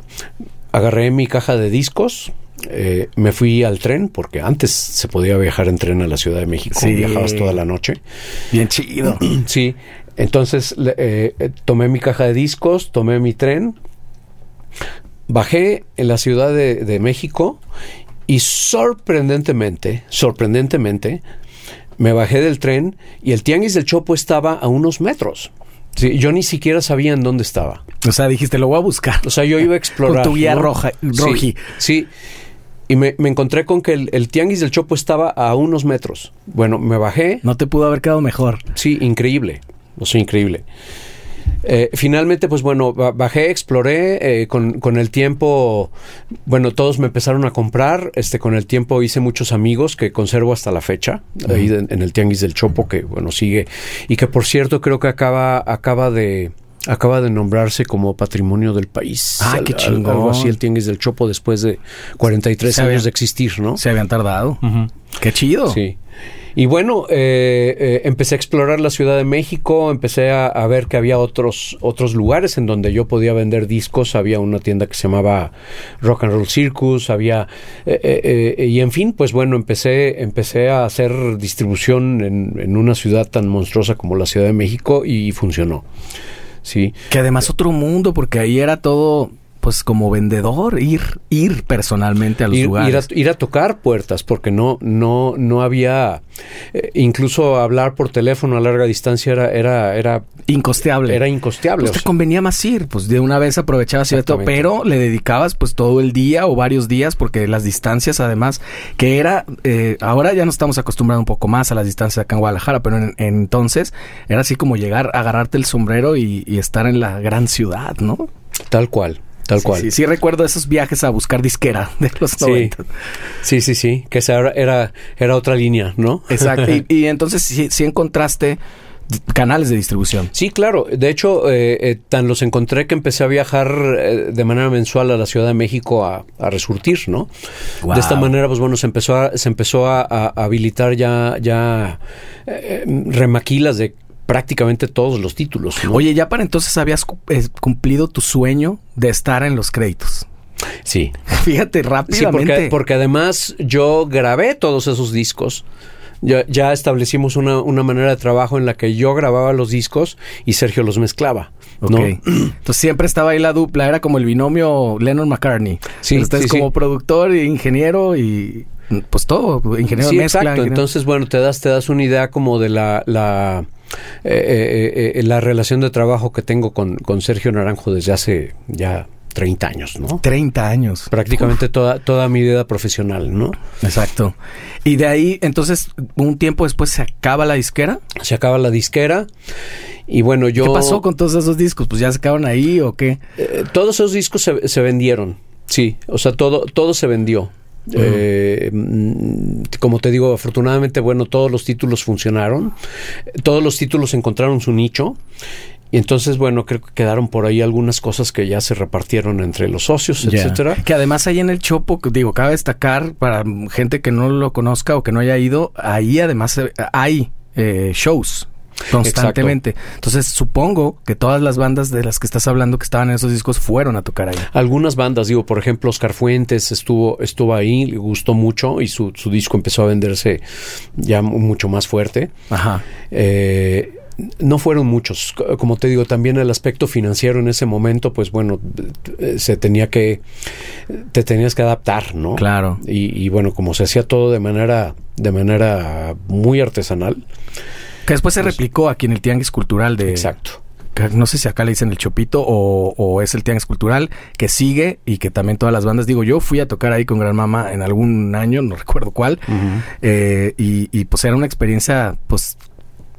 agarré mi caja de discos, eh, me fui al tren, porque antes se podía viajar en tren a la Ciudad de México, Sí. viajabas toda la noche. Bien chido. Sí, entonces eh, eh, tomé mi caja de discos, tomé mi tren, bajé en la Ciudad de, de México y sorprendentemente, sorprendentemente, Me bajé del tren y el tianguis del Chopo estaba a unos metros. Sí, yo ni siquiera sabía en dónde estaba. O sea, dijiste, lo voy a buscar. O sea, yo iba a explorar. Con tu guía ¿no? roja, roji. Sí, sí. Y me, me encontré con que el, el tianguis del Chopo estaba a unos metros. Bueno, me bajé. No te pudo haber quedado mejor. Sí, increíble. O sea, increíble. Eh, finalmente, pues bueno, ba- bajé, exploré, eh, con, con el tiempo, bueno, todos me empezaron a comprar, este, con el tiempo hice muchos amigos que conservo hasta la fecha, ahí en, en el Tianguis del Chopo, que bueno, sigue, y que por cierto creo que acaba, acaba de... Acaba de nombrarse como patrimonio del país. Ah, qué Al- chingón. Algo así, el Tianguis del Chopo, después de 43 Se había- años de existir, ¿no? Se habían tardado. Qué chido. Sí. Y bueno, eh, eh, empecé a explorar la Ciudad de México, empecé a, ver que había otros, otros lugares en donde yo podía vender discos, había una tienda que se llamaba Rock and Roll Circus, había, eh, eh, y en fin, pues bueno, empecé, empecé a hacer distribución en, en una ciudad tan monstruosa como la Ciudad de México y funcionó. Sí. Que además otro mundo, porque ahí era todo, pues como vendedor, ir, ir personalmente a los ir, lugares. ir a, ir a tocar puertas porque no no no había eh, incluso hablar por teléfono a larga distancia era era era Incosteable. era incosteable Pues te sea, convenía más ir, pues de una vez aprovechabas y todo, pero le dedicabas pues todo el día o varios días porque las distancias además, que era, eh, ahora ya nos estamos acostumbrando un poco más a las distancias acá en Guadalajara, pero en, en entonces era así como llegar, agarrarte el sombrero y, y estar en la gran ciudad, ¿no? tal cual tal Sí, cual Sí, sí, recuerdo esos viajes a buscar disquera de los Sí. 90. sí sí sí que esa era era, era otra línea no Exacto. y, y entonces sí, sí encontraste canales de distribución. Sí, claro. De hecho, eh, eh, tan los encontré que empecé a viajar eh, de manera mensual a la Ciudad de México a, a resurtir, ¿no? Wow. De esta manera, pues bueno, se empezó a, se empezó a, a- a habilitar ya, ya eh, remaquilas de prácticamente todos los títulos. ¿no? Oye, ya para entonces habías eh, cumplido tu sueño de estar en los créditos. sí. Fíjate Sí, rápidamente. porque, porque además yo grabé todos esos discos. Ya, ya establecimos una, una manera de trabajo en la que yo grababa los discos y Sergio los mezclaba. ¿no? Entonces siempre estaba ahí la dupla, era como el binomio Lennon-McCartney. Sí, Usted sí, como sí. productor e ingeniero y pues todo, ingeniero Sí, mezcla. exacto. ingeniero- Entonces, bueno, te das, te das una idea como de la, la, eh, eh, eh, la relación de trabajo que tengo con, con Sergio Naranjo desde hace ya 30 años, ¿no? 30 años. Prácticamente toda, toda mi vida profesional, ¿no? Exacto. Y de ahí, entonces, un tiempo después se acaba la disquera. Se acaba la disquera y bueno, yo... ¿Qué pasó con todos esos discos? Pues ya se acabaron ahí o qué? Eh, todos esos discos se, se vendieron, sí, o sea, todo, todo se vendió. Eh, mm, como te digo, afortunadamente, bueno, todos los títulos funcionaron, todos los títulos encontraron su nicho. Y entonces, bueno, creo que quedaron por ahí algunas cosas que ya se repartieron entre los socios, Ya. etcétera. Que además ahí en el Chopo, que digo, cabe destacar para gente que no lo conozca o que no haya ido, ahí además eh, hay eh, shows constantemente. Entonces supongo que todas las bandas de las que estás hablando que estaban en esos discos fueron a tocar ahí. Algunas bandas, digo, por ejemplo, Oscar Fuentes estuvo, estuvo ahí, le gustó mucho y su, su disco empezó a venderse ya mu- mucho más fuerte. Ajá. Eh, no fueron muchos. Como te digo, también el aspecto financiero en ese momento, pues bueno, eh, se tenía que, te tenías que adaptar, ¿no? Claro. Y, y bueno, como se hacía todo de manera, de manera muy artesanal. Que después se replicó aquí en el Tianguis Cultural de... Exacto. No sé si acá le dicen el Chopito o, o es el Tianguis Cultural que sigue y que también todas las bandas, digo, yo fui a tocar ahí con Gran Mama en algún año, no recuerdo cuál, eh, y, y, pues era una experiencia pues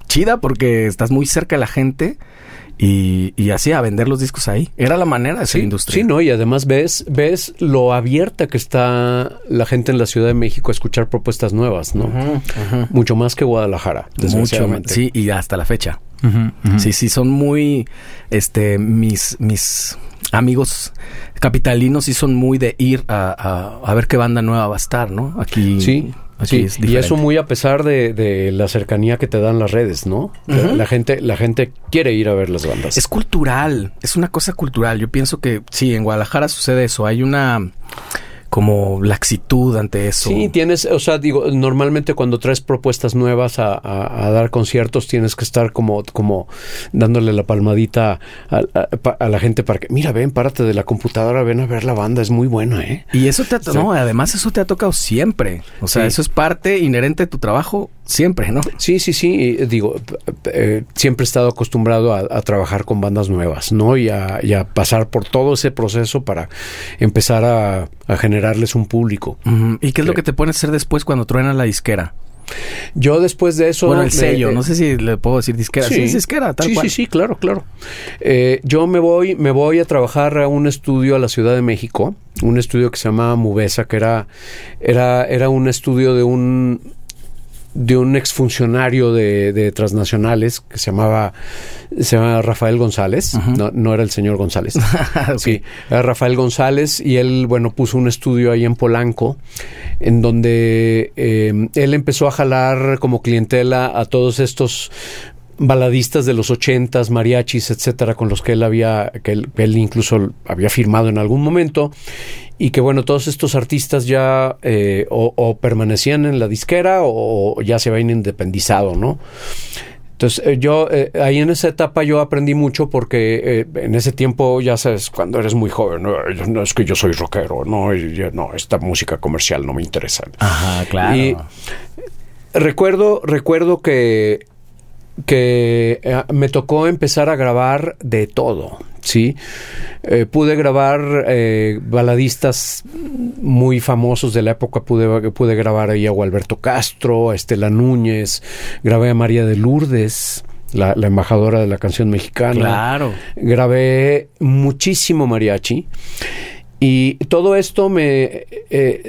chida porque estás muy cerca de la gente y, y así a vender los discos ahí. Era la manera de hacer Sí, industria. sí, ¿no? Y además ves, ves lo abierta que está la gente en la Ciudad de México a escuchar propuestas nuevas, ¿no? Mucho más que Guadalajara, Mucho más. desgraciadamente. Sí, y hasta la fecha. Sí, sí, son muy, este, mis, mis amigos capitalinos sí son muy de ir a, a, a ver qué banda nueva va a estar, ¿no? Aquí, Sí, aquí sí. es y eso muy a pesar de, de la cercanía que te dan las redes, ¿no? La, gente, la gente quiere ir a ver las bandas. Es cultural, es una cosa cultural. Yo pienso que sí, en Guadalajara sucede eso. Hay una como laxitud ante eso. Sí, tienes, o sea, digo, normalmente cuando traes propuestas nuevas a, a- a dar conciertos tienes que estar como, como dándole la palmadita a, a- la gente para que, mira, ven, párate de la computadora, ven a ver la banda, es muy buena, ¿eh? Y eso te ha, Sí. no, además eso te ha tocado siempre. O sea, Sí. eso es parte inherente de tu trabajo siempre, ¿no? Sí, sí, sí. Digo, eh, siempre he estado acostumbrado a, trabajar con bandas nuevas, ¿no? Y a, pasar por todo ese proceso para empezar a, generarles un público. ¿Y qué es lo que te pones a hacer después cuando truena la disquera? Yo después de eso... Bueno, el sello, no sé si le puedo decir disquera. Sí, disquera, tal sí, cual. Sí, sí, claro, claro. Eh, yo me voy, me voy a trabajar a un estudio a la Ciudad de México, un estudio que se llamaba Mubesa, que era, era, era un estudio de un de un exfuncionario de, de transnacionales que se llamaba, se llamaba Rafael González, no, no, era el señor González. Sí, era Rafael González y él, bueno, puso un estudio ahí en Polanco en donde eh, él empezó a jalar como clientela a todos estos baladistas de los ochentas, mariachis, etcétera, con los que él había, que él, incluso había firmado en algún momento, y que bueno, todos estos artistas ya eh, o, permanecían en la disquera o, ya se habían independizado, ¿no? Entonces eh, yo eh, ahí en esa etapa yo aprendí mucho porque en ese tiempo ya sabes cuando eres muy joven no, es que yo soy rockero no no esta música comercial no me interesa. Ajá claro. Y recuerdo recuerdo que que eh, me tocó empezar a grabar de todo, ¿sí? Eh, pude grabar eh, baladistas muy famosos de la época, pude, pude grabar ahí a Gualberto Castro, a Estela Núñez, grabé a María de Lourdes, la, embajadora de la canción mexicana. Claro. Grabé muchísimo mariachi. Y todo esto me...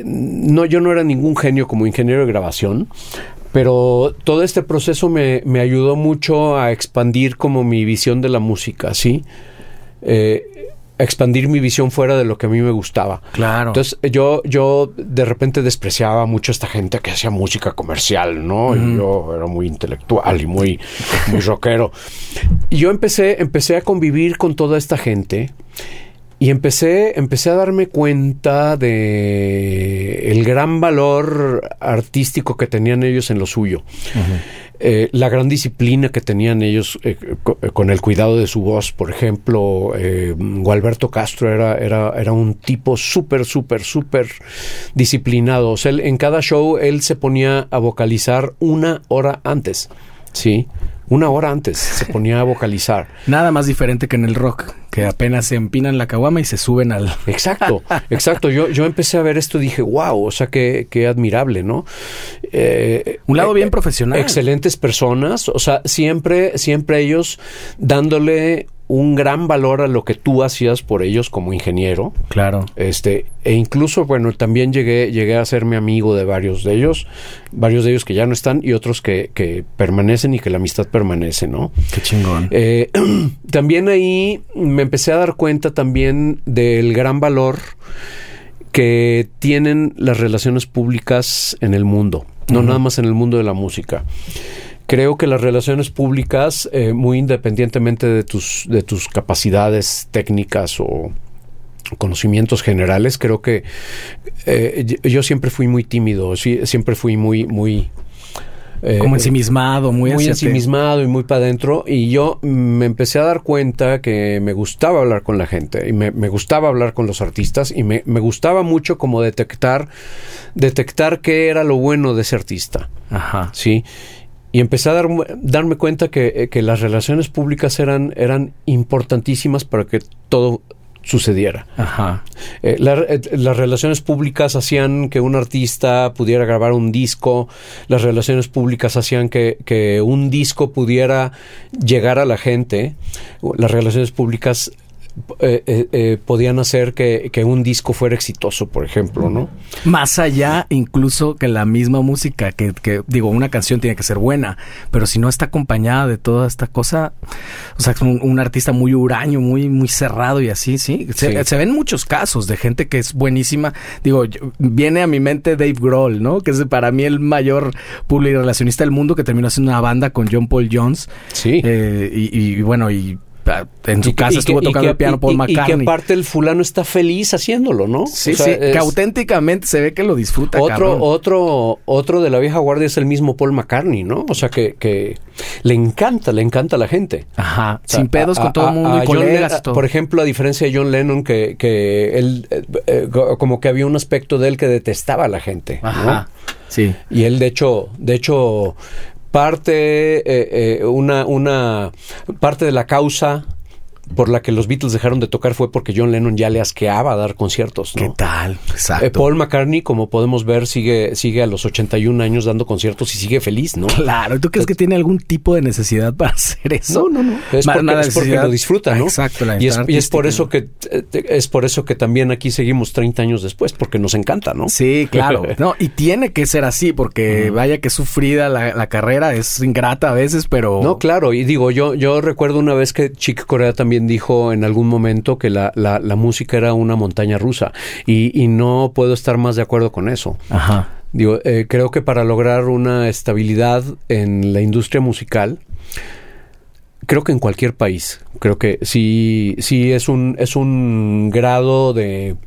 no, yo no era ningún genio como ingeniero de grabación, pero todo este proceso me, me, ayudó mucho a expandir como mi visión de la música, ¿sí? Eh, expandir mi visión fuera de lo que a mí me gustaba. Claro. Entonces yo, yo de repente despreciaba mucho a esta gente que hacía música comercial, ¿no? Y yo era muy intelectual y muy, muy rockero. Y yo empecé, empecé a convivir con toda esta gente y empecé, empecé a darme cuenta de el gran valor artístico que tenían ellos en lo suyo. Eh, la gran disciplina que tenían ellos eh, eh, con el cuidado de su voz. Por ejemplo, Gualberto Castro era, era, era un tipo súper, súper, súper disciplinado. O sea, en cada show él se ponía a vocalizar una hora antes. Sí, una hora antes se ponía a vocalizar. Nada más diferente que en el rock, que apenas se empinan la caguama y se suben al... Exacto, exacto. Yo, yo empecé a ver esto y dije, wow, o sea, qué, qué admirable, ¿no? Eh, Un lado bien eh, profesional. Excelentes personas, o sea, siempre, siempre ellos dándole un gran valor a lo que tú hacías por ellos como ingeniero. Claro. Este, e incluso, bueno, también llegué, llegué a mi amigo de varios de ellos, varios de ellos que ya no están y otros que, que permanecen y que la amistad permanece, ¿no? Qué chingón. Eh, también ahí me empecé a dar cuenta también del gran valor que tienen las relaciones públicas en el mundo, no nada más en el mundo de la música creo que las relaciones públicas, eh, muy independientemente de tus, de tus capacidades técnicas o conocimientos generales, creo que eh, yo siempre fui muy tímido, siempre fui muy, muy, eh, como ensimismado, muy, muy ensimismado y muy para adentro. Y yo me empecé a dar cuenta que me gustaba hablar con la gente y me, gustaba hablar con los artistas y me, me, gustaba mucho como detectar, detectar qué era lo bueno de ese artista. Ajá. Sí y empecé a darme cuenta eh, que, las relaciones públicas eran, eran importantísimas para que todo sucediera. Ajá. Eh, eh, las relaciones públicas hacían que un artista pudiera grabar un disco, las relaciones públicas hacían que, que un disco pudiera llegar a la gente, las relaciones públicas eh, eh, eh, podían hacer que, un disco fuera exitoso, por ejemplo, ¿no? Más allá incluso que la misma música, que, digo, una canción tiene que ser buena, pero si no está acompañada de toda esta cosa, o sea, es un, artista muy huraño, muy, muy cerrado y así, sí. Se, ven muchos casos de gente que es buenísima. Digo, viene a mi mente Dave Grohl, ¿no? Que es para mí el mayor público relacionista del mundo que terminó haciendo una banda con John Paul Jones. Sí. y bueno, y en su casa estuvo tocando el piano Paul McCartney. Y que aparte el fulano está feliz haciéndolo, ¿no? Sí, sí, que auténticamente se ve que lo disfruta. Otro, otro, otro de la vieja guardia es el mismo Paul McCartney, ¿no? O sea que, que le encanta, le encanta a la gente. Ajá, sin pedos con todo el mundo y colegas Por ejemplo, a diferencia de John Lennon, que, que él, eh, eh, como que había un aspecto de él que detestaba a la gente. Ajá. Sí. Y él, de hecho, de hecho, parte, eh, eh, una, una parte de la causa por la que los Beatles dejaron de tocar fue porque John Lennon ya le asqueaba dar conciertos. ¿no? ¿Qué tal? Exacto. Eh, Paul McCartney, como podemos ver, sigue, sigue a los 81 años dando conciertos y sigue feliz, ¿no? Claro, ¿tú crees que tiene algún tipo de necesidad para hacer eso? No, no, no. Es, Ma- porque, es porque lo disfruta, ¿no? Exacto, la y es, y es por eso que es por eso que también aquí seguimos 30 años después, porque nos encanta, ¿no? Sí, claro. No, y tiene que ser así, porque vaya que sufrida la, la carrera, es ingrata a veces, pero. No, claro, y digo, yo, yo recuerdo una vez que Chick Corea también dijo en algún momento que la, la, la música era una montaña rusa, y, y no puedo estar más de acuerdo con eso. Ajá. Digo, eh, creo que para lograr una estabilidad en la industria musical, creo que en cualquier país, creo que sí, sí es un, es un grado de,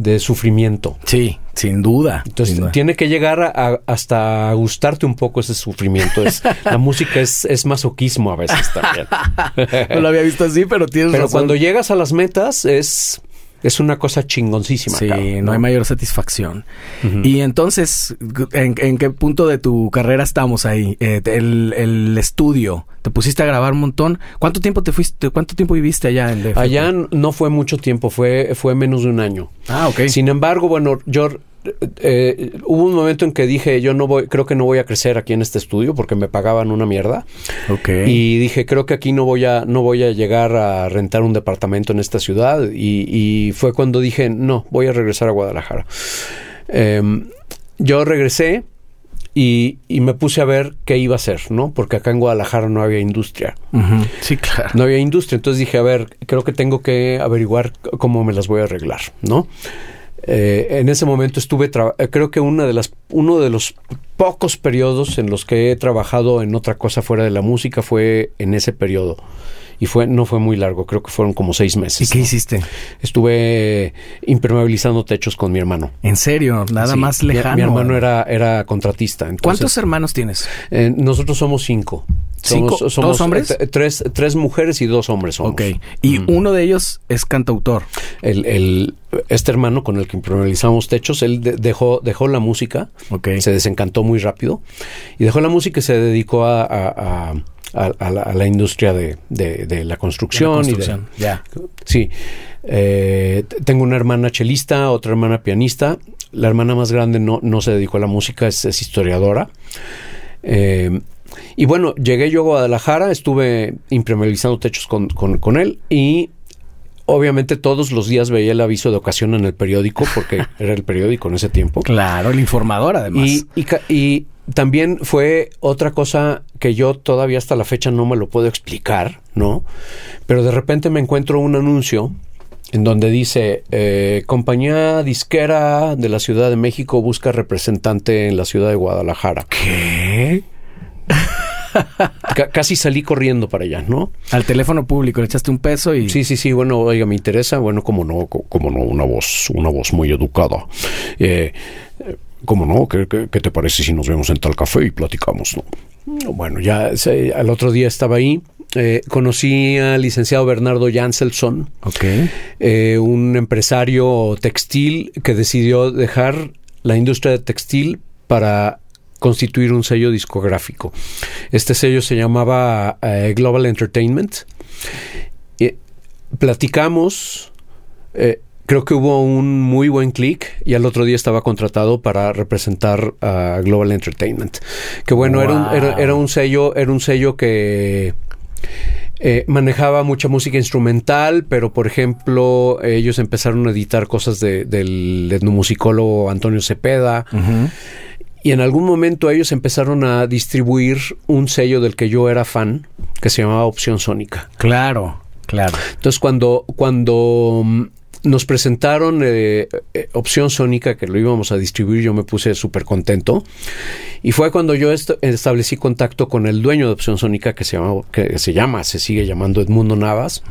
de sufrimiento. Sí, sin duda. Entonces sin duda. tiene que llegar a- a- hasta gustarte un poco ese sufrimiento. Es, la música es, es masoquismo a veces también. no lo había visto así, pero tienes Pero razón. cuando llegas a las metas es, es una cosa chingoncísima. Sí, no hay mayor satisfacción. Y entonces, ¿en, en qué punto de tu carrera estamos ahí? Eh, el, el estudio, te pusiste a grabar un montón. ¿Cuánto tiempo te fuiste? ¿Cuánto tiempo viviste allá en DF? Allá no fue mucho tiempo, fue, fue menos de un año. Ah, ok. Sin embargo, bueno, yo eh, hubo un momento en que dije, yo no voy, creo que no voy a crecer aquí en este estudio porque me pagaban una mierda. Ok. Y dije, creo que aquí no voy a, no voy a llegar a rentar un departamento en esta ciudad. Y, y fue cuando dije, no, voy a regresar a Guadalajara. Em, yo regresé y, y me puse a ver qué iba a hacer, ¿no? Porque acá en Guadalajara no había industria. Sí, claro. No había industria. Entonces dije, a ver, creo que tengo que averiguar cómo me las voy a arreglar, ¿no? Eh, en ese momento estuve, eh, creo que una de las, uno de los pocos periodos en los que he trabajado en otra cosa fuera de la música fue en ese periodo. Y fue, no fue muy largo, creo que fueron como seis ¿Y meses. qué ¿no? hiciste? Estuve impermeabilizando techos con mi hermano. En serio, nada Sí, más mi- lejano. Mi, hermano era, era contratista. entonces- ¿Cuántos hermanos tienes? eh, nosotros somos cinco. ¿Cinco? Somos, ¿Todos hombres? eh, tres, tres mujeres y dos hombres somos. Ok. Y uno de ellos es cantautor. el, el- este hermano con el que impermeabilizamos techos, él de- dejó, dejó la música, Ok. se desencantó muy rápido y dejó la música y se dedicó a, a- a- a- a la, a la industria de, de- de la construcción. La y de- construcción, ya. sí. Eh, tengo una hermana chelista, otra hermana pianista. La hermana más grande no, no se dedicó a la música, es, es historiadora. Eh, y bueno, llegué yo a Guadalajara, estuve impermeabilizando techos con, con- con él y obviamente todos los días veía el aviso de ocasión en el periódico, porque era el periódico en ese tiempo. Claro, el informador además. Y, y y también fue otra cosa que yo todavía hasta la fecha no me lo puedo explicar, ¿no? Pero de repente me encuentro un anuncio en donde dice, eh, compañía disquera de la Ciudad de México busca representante en la ciudad de Guadalajara. ¿Qué? Ca- casi salí corriendo para allá, ¿no? Al teléfono público le echaste un peso y... Sí, sí, sí, bueno, oiga, me interesa, bueno, como no, co- como no, una voz, una voz muy educada. Eh, ¿Cómo no? ¿Qué, qué, qué te parece si nos vemos en tal café y platicamos, no? Bueno, ya se- al otro día estaba ahí, eh, conocí al licenciado Bernardo Janselson, Ok. eh, un empresario textil que decidió dejar la industria de textil para constituir un sello discográfico. Este sello se llamaba eh, Global Entertainment. Y platicamos, eh, creo que hubo un muy buen clic y al otro día estaba contratado para representar a Global Entertainment. Que bueno, era, un, era, era un sello, era un sello que eh, manejaba mucha música instrumental, pero por ejemplo, ellos empezaron a editar cosas de- del etnomusicólogo Antonio Cepeda. Y en algún momento ellos empezaron a distribuir un sello del que yo era fan, que se llamaba Opción Sónica. Claro, claro. Entonces, cuando, cuando mm, nos presentaron eh, eh, Opción Sónica, que lo íbamos a distribuir, yo me puse súper contento. Y fue cuando yo est- establecí contacto con el dueño de Opción Sónica, que se, llama, que se llama, se sigue llamando Edmundo Navas.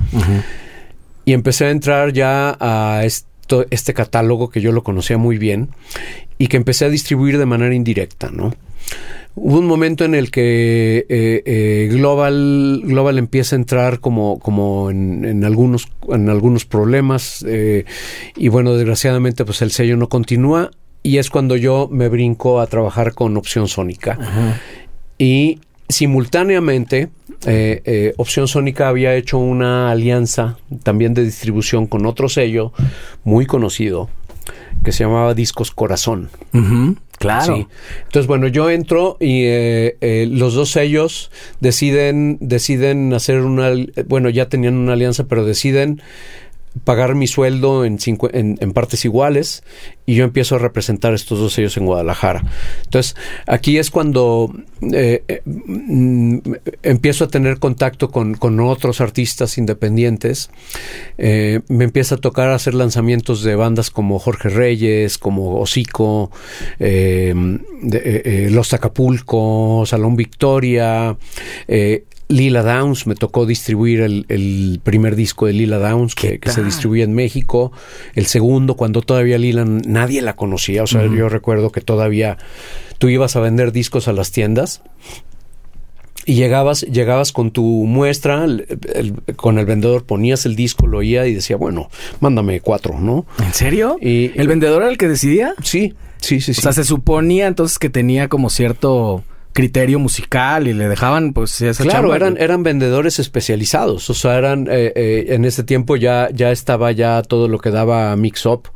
Y empecé a entrar ya a este catálogo que yo lo conocía muy bien y que empecé a distribuir de manera indirecta, ¿no? Hubo un momento en el que eh, eh, Global, Global empieza a entrar como, como en, en algunos, en algunos problemas eh, y bueno, desgraciadamente pues el sello no continúa y es cuando yo me brinco a trabajar con Opción Sónica. Y simultáneamente, eh, eh, Opción Sónica había hecho una alianza también de distribución con otro sello muy conocido que se llamaba Discos Corazón. Claro. Entonces, bueno, yo entro y eh, los dos sellos deciden, deciden hacer una, bueno, ya tenían una alianza, pero deciden pagar mi sueldo en, en, partes iguales y yo empiezo a representar estos dos sellos en Guadalajara. Entonces, aquí es cuando eh, eh, mm, empiezo a tener contacto con, otros artistas independientes. Eh, me empieza a tocar hacer lanzamientos de bandas como Jorge Reyes, como Hocico, Los Acapulco, Salón Victoria, Lila Downs, me tocó distribuir el, primer disco de Lila Downs que, se distribuye en México, el segundo cuando todavía Lila nadie la conocía, o sea, yo recuerdo que todavía tú ibas a vender discos a las tiendas y llegabas, llegabas con tu muestra, con el vendedor ponías el disco, lo oía y decía, bueno, mándame cuatro, ¿no? ¿En serio? Y, ¿El vendedor era el que decidía? Sí, sí, sí, sí. O sea, se suponía entonces que tenía como cierto criterio musical y le dejaban pues esa claro eran eran vendedores especializados o sea eran eh, eh, en ese tiempo ya ya estaba ya todo lo que daba mix up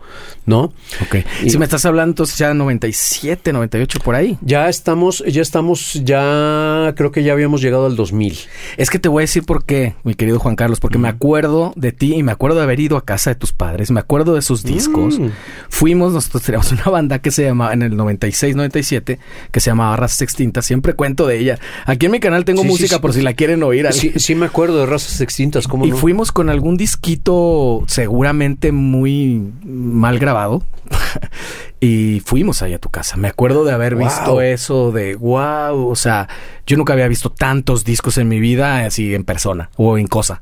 no Ok. si me estás hablando entonces ya 97 98 por ahí ya estamos ya estamos ya creo que ya habíamos llegado al 2000 es que te voy a decir por qué mi querido Juan Carlos porque me acuerdo de ti y me acuerdo de haber ido a casa de tus padres me acuerdo de sus discos mm. fuimos nosotros teníamos una banda que se llamaba en el 96 97 que se llamaba Razas Extintas siempre cuento de ella. Aquí en mi canal tengo música por si la quieren oír. Sí, sí me acuerdo de Razas Extintas, ¿cómo Y fuimos con algún disquito seguramente muy mal grabado. y fuimos ahí a tu casa. Me acuerdo de haber visto eso de wow, o sea, yo nunca había visto tantos discos en mi vida así en persona o en cosa.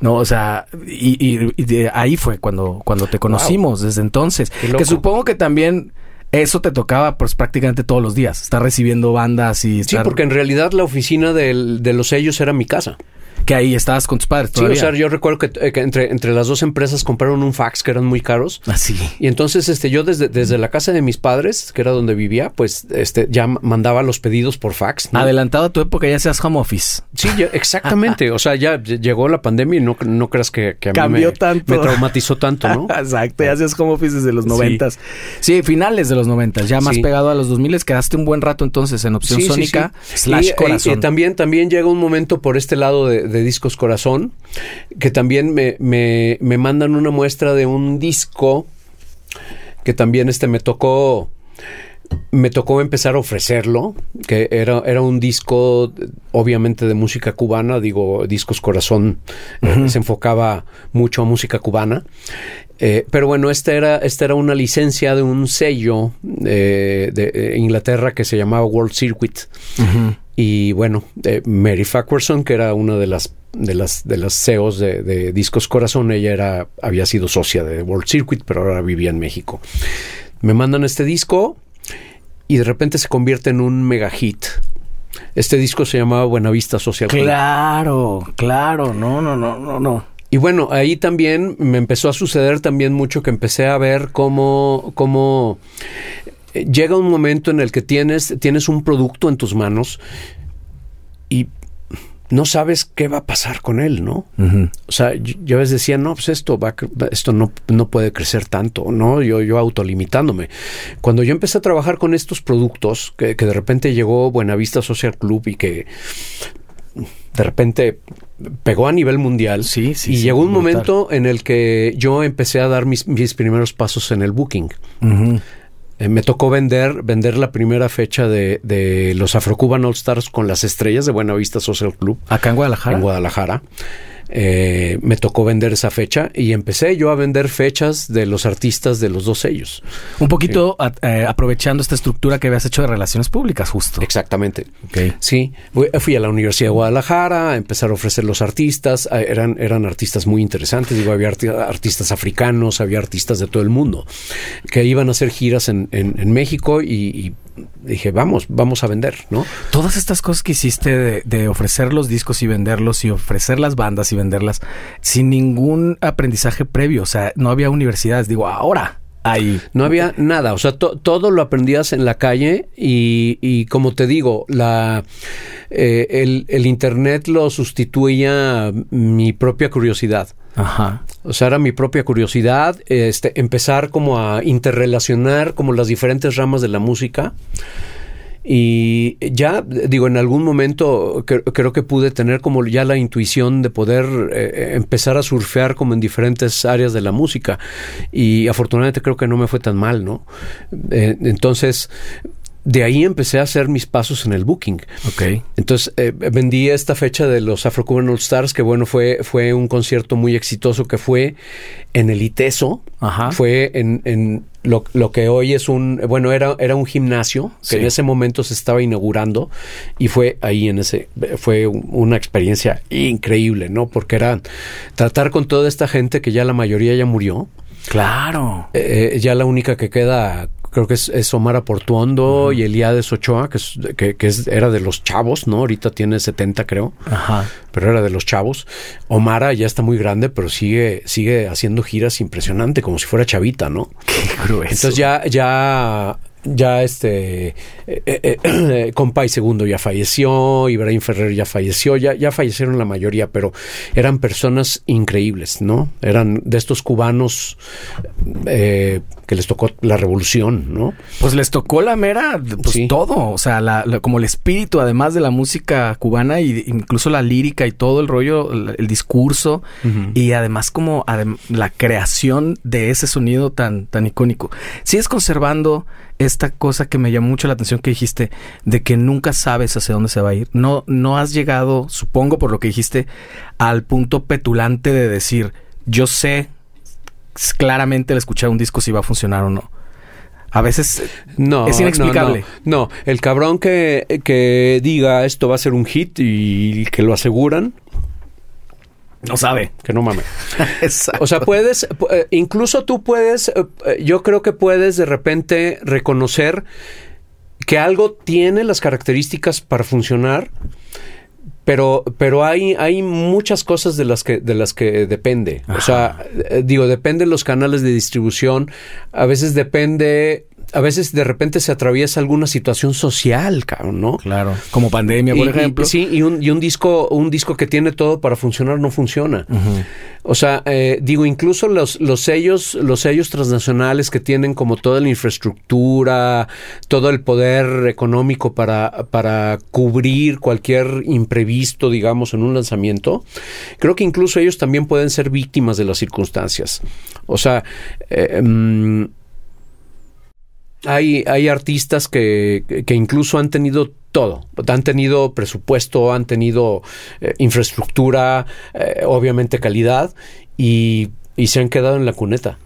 No, o sea, y, de ahí fue cuando, cuando te conocimos desde entonces. Que supongo que también eso te tocaba pues prácticamente todos los días, estar recibiendo bandas y... Sí, porque en realidad la oficina de los sellos era mi casa que ahí estabas con tus padres todavía. Sí, o sea, yo recuerdo que, eh, entre, entre las dos empresas compraron un fax que eran muy caros. Así. Ah, y entonces este, yo desde, desde la casa de mis padres, que era donde vivía, pues este, ya mandaba los pedidos por fax. Adelantado a tu época, ya seas home office. Sí, exactamente. o sea, ya llegó la pandemia y no, no creas que, a mí me, tanto. me traumatizó tanto, ¿no? Exacto, ya seas home office desde los noventas. Sí. finales de los noventas, ya más pegado a los 2000 quedaste un buen rato entonces en Opción Sónica slash Corazón. Y, también, también llega un momento por este lado de, de Discos Corazón que también me, me, me mandan una muestra de un disco que también este me tocó me tocó empezar a ofrecerlo, que era, era un disco obviamente de música cubana, digo, Discos Corazón eh, se enfocaba mucho a música cubana. Eh, pero bueno, esta era, esta era una licencia de un sello eh, de Inglaterra que se llamaba World Circuit. Y bueno, Mary Fackerson, que era una de las de las, de las CEOs de, Discos Corazón, ella era, había sido socia de World Circuit, pero ahora vivía en México. Me mandan este disco y de repente se convierte en un mega hit. Este disco se llamaba Buenavista Social Club. Claro, claro, no, no, no, no, no. Y bueno, ahí también me empezó a suceder también mucho que empecé a ver cómo, cómo eh, llega un momento en el que tienes, tienes un producto en tus manos y no sabes qué va a pasar con él, ¿no? O sea, yo, a veces decía, no, pues esto va, esto no, no puede crecer tanto, ¿no? Yo, yo autolimitándome. Cuando yo empecé a trabajar con estos productos, que, de repente llegó Buenavista Social Club y que de repente pegó a nivel mundial. Sí, sí. Y llegó un momento en el que yo empecé a dar mis, primeros pasos en el booking. Eh, me tocó vender, vender la primera fecha de, de los Afrocuban All Stars con las estrellas de Buenavista Social Club. Acá en Guadalajara. En Guadalajara. Eh, me tocó vender esa fecha y empecé yo a vender fechas de los artistas de los dos sellos. Un poquito eh, aprovechando esta estructura que habías hecho de relaciones públicas, justo. Exactamente. Sí, fui a la Universidad de Guadalajara a empezar a ofrecer los artistas. Ah, eran, eran artistas muy interesantes. Digo, había artistas africanos, había artistas de todo el mundo que iban a hacer giras en, en, México y dije, vamos, vamos a vender, ¿no? Todas estas cosas que hiciste de, ofrecer los discos y venderlos y ofrecer las bandas y venderlas sin ningún aprendizaje previo, o sea, no había universidades, digo, ahora, ahí. No había nada, o sea, todo lo aprendías en la calle y, y como te digo, la, eh, el, el, Internet lo sustituía mi propia curiosidad. Ajá. O sea, era mi propia curiosidad, este, empezar como a interrelacionar como las diferentes ramas de la música. Y ya, digo, en algún momento creo que pude tener como ya la intuición de poder eh, empezar a surfear como en diferentes áreas de la música. Y afortunadamente creo que no me fue tan mal, ¿no? Eh, entonces, de ahí empecé a hacer mis pasos en el booking. Ok. Entonces eh, vendí esta fecha de los Afro Cuban All Stars, que bueno, fue, fue un concierto muy exitoso que fue en el ITESO. Ajá. Fue en, en lo, lo, que hoy es un, bueno, era, era un gimnasio que Sí. en ese momento se estaba inaugurando y fue ahí en ese, fue un- una experiencia increíble, ¿no? Porque era tratar con toda esta gente que ya la mayoría ya murió. Claro. Eh, ya la única que queda creo que es, es Omar Portuondo y Eliades Ochoa, que, es, que, que es- era de los chavos, ¿no? Ahorita tiene 70 creo, Ajá. pero era de los chavos. Omara ya está muy grande, pero sigue, sigue haciendo giras impresionante, como si fuera chavita, ¿no? Qué grueso. Entonces ya, ya, ya este, eh, eh, eh, Compay Segundo ya falleció, Ibrahim Ferrer ya falleció, ya, ya fallecieron la mayoría, pero eran personas increíbles, ¿no? Eran de estos cubanos eh, que les tocó la revolución, ¿no? Pues les tocó la mera, pues Sí. todo, o sea, la- la- como el espíritu, además de la música cubana y incluso la lírica y todo el rollo, el, el discurso y además como adem- la creación de ese sonido tan, tan icónico. Sigues conservando esta cosa que me llamó mucho la atención que dijiste de que nunca sabes hacia dónde se va a ir. No, no has llegado, supongo por lo que dijiste, al punto petulante de decir, yo sé claramente al escuchar un disco si va a funcionar o no. A veces No, Es inexplicable. No, no. No, el cabrón que, que diga esto va a ser un hit y que lo aseguran, no sabe. que no mames. Exacto. O sea, puedes, pu- eh, incluso tú puedes, eh, eh, yo creo que puedes de repente reconocer que algo tiene las características para funcionar, pero, pero hay, hay muchas cosas de las que, de las que depende. O sea, digo, depende los canales de distribución, a veces depende, a veces de repente se atraviesa alguna situación social, cabrón, ¿no? claro. Como pandemia, por Y- y- ejemplo. sí, y un, y un disco, un disco que tiene todo para funcionar no funciona. O sea, eh, digo, incluso los, los sellos, los sellos transnacionales que tienen como toda la infraestructura, todo el poder económico para, para cubrir cualquier imprevisto, digamos, en un lanzamiento, creo que incluso ellos también pueden ser víctimas de las circunstancias. O sea, eh, mm, hay, hay artistas que, que incluso han tenido todo. Han tenido presupuesto, han tenido eh, infraestructura, eh, obviamente calidad, y, y se han quedado en la cuneta.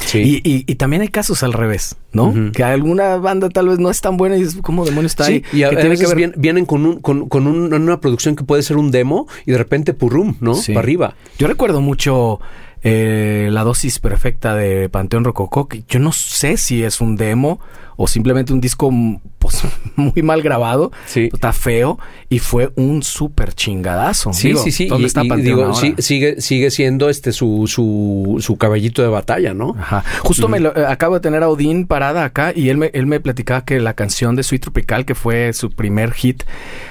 Sí. Y, y- y también hay casos al revés, ¿no? Que alguna banda tal vez no es tan buena y dices, ¿cómo demonios está ahí? Sí, y a, Que a tiene veces que ver- vien- vienen con, un, con, con un- una producción que puede ser un demo y de repente purrum, ¿no? Sí. Para arriba. Yo recuerdo mucho eh, la dosis perfecta de Panteón Rococó, que yo no sé si es un demo o simplemente un disco pues, muy mal grabado, Sí. está feo y fue un súper chingadazo. Sí, Digo, sí, sí. ¿Dónde Y- está y Panteón digo, ahora? sí, sigue, sigue siendo este su, su, su caballito de batalla, ¿no? Ajá. Justo me lo- eh, acabo de tener a Odín parada acá y él me, él me platicaba que la canción de Sweet Tropical, que fue su primer hit,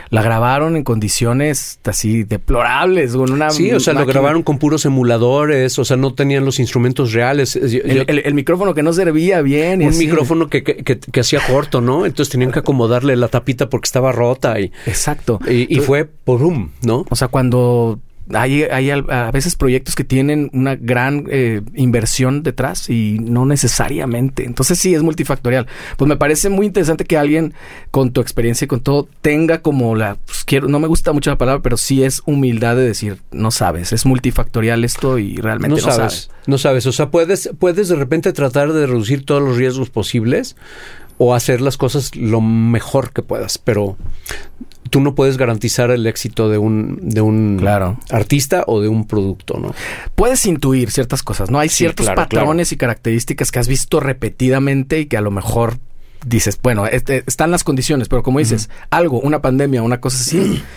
la grabaron en condiciones así deplorables, con una Sí, o sea, lo grabaron con puros emuladores, o sea, no tenían los instrumentos reales. Yo- yo- El, micrófono que no servía bien. un así. micrófono que, que, que- que hacía corto, ¿no? Entonces tenían que acomodarle la tapita porque estaba rota y, Exacto. y, y fue por un, ¿no? O sea, cuando hay, hay a veces proyectos que tienen una gran eh, inversión detrás y no necesariamente. Entonces sí, es multifactorial. Pues me parece muy interesante que alguien con tu experiencia y con todo tenga como la... pues, quiero, no me gusta mucho la palabra, pero sí es humildad de decir, no sabes, es multifactorial esto y realmente No no, sabes, sabes. no sabes. O sea, puedes, puedes de repente tratar de reducir todos los riesgos posibles o hacer las cosas lo mejor que puedas, pero tú no puedes garantizar el éxito de un, de un Claro. artista o de un producto, ¿no? Puedes intuir ciertas cosas, ¿no? Hay Sí, ciertos claro, patrones y características que has visto repetidamente y que a lo mejor dices, bueno, este, están las condiciones, pero como dices, algo, una pandemia, una cosa así.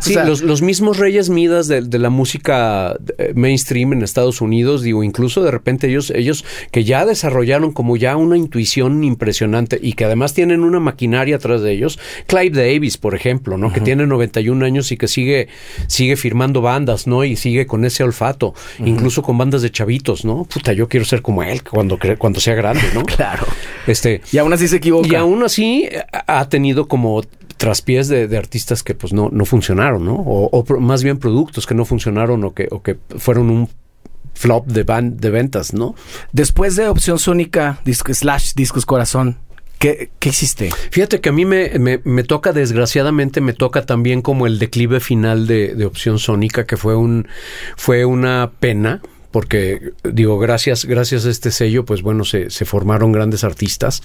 Sí, sea, los, los mismos reyes midas de, de la música eh, mainstream en Estados Unidos, digo, incluso de repente ellos, ellos que ya desarrollaron como ya una intuición impresionante y que además tienen una maquinaria atrás de ellos, Clive Davis, por ejemplo, ¿no? Que tiene 91 años y que sigue, sigue firmando bandas, ¿no? Y sigue con ese olfato, incluso con bandas de chavitos, ¿no? Puta, yo quiero ser como él cuando, cuando sea grande, ¿no? claro. Este, Y aún así se equivoca. y aún así ha tenido como traspiés de, de artistas que pues no, no funcionaron, ¿no? O, o más bien productos que no funcionaron o que, o que fueron un flop de, van, de ventas, ¿no? Después de Opción Sónica, disco, slash Discos Corazón, ¿qué, qué hiciste? Fíjate que a mí me, me- me toca, desgraciadamente, me toca también como el declive final de, de Opción Sónica, que fue un fue una pena. Porque, digo, gracias, gracias a este sello, pues bueno, se, se formaron grandes artistas.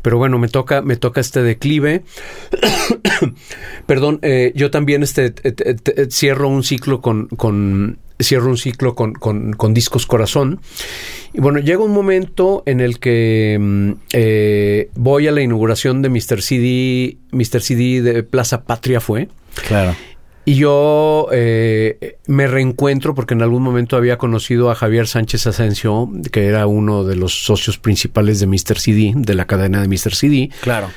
Pero bueno, me toca, me toca este declive. Perdón, eh, yo también este, eh, eh, eh, cierro un ciclo con, con cierro un ciclo con, con- con Discos Corazón. Y bueno, llega un momento en el que mm, eh, voy a la inauguración de Mr. CD, Mr. CD de Plaza Patria fue. Claro. Y yo eh, me reencuentro porque en algún momento había conocido a Javier Sánchez Asensio, que era uno de los socios principales de Mr. CD, de la cadena de Mr. CD, Claro.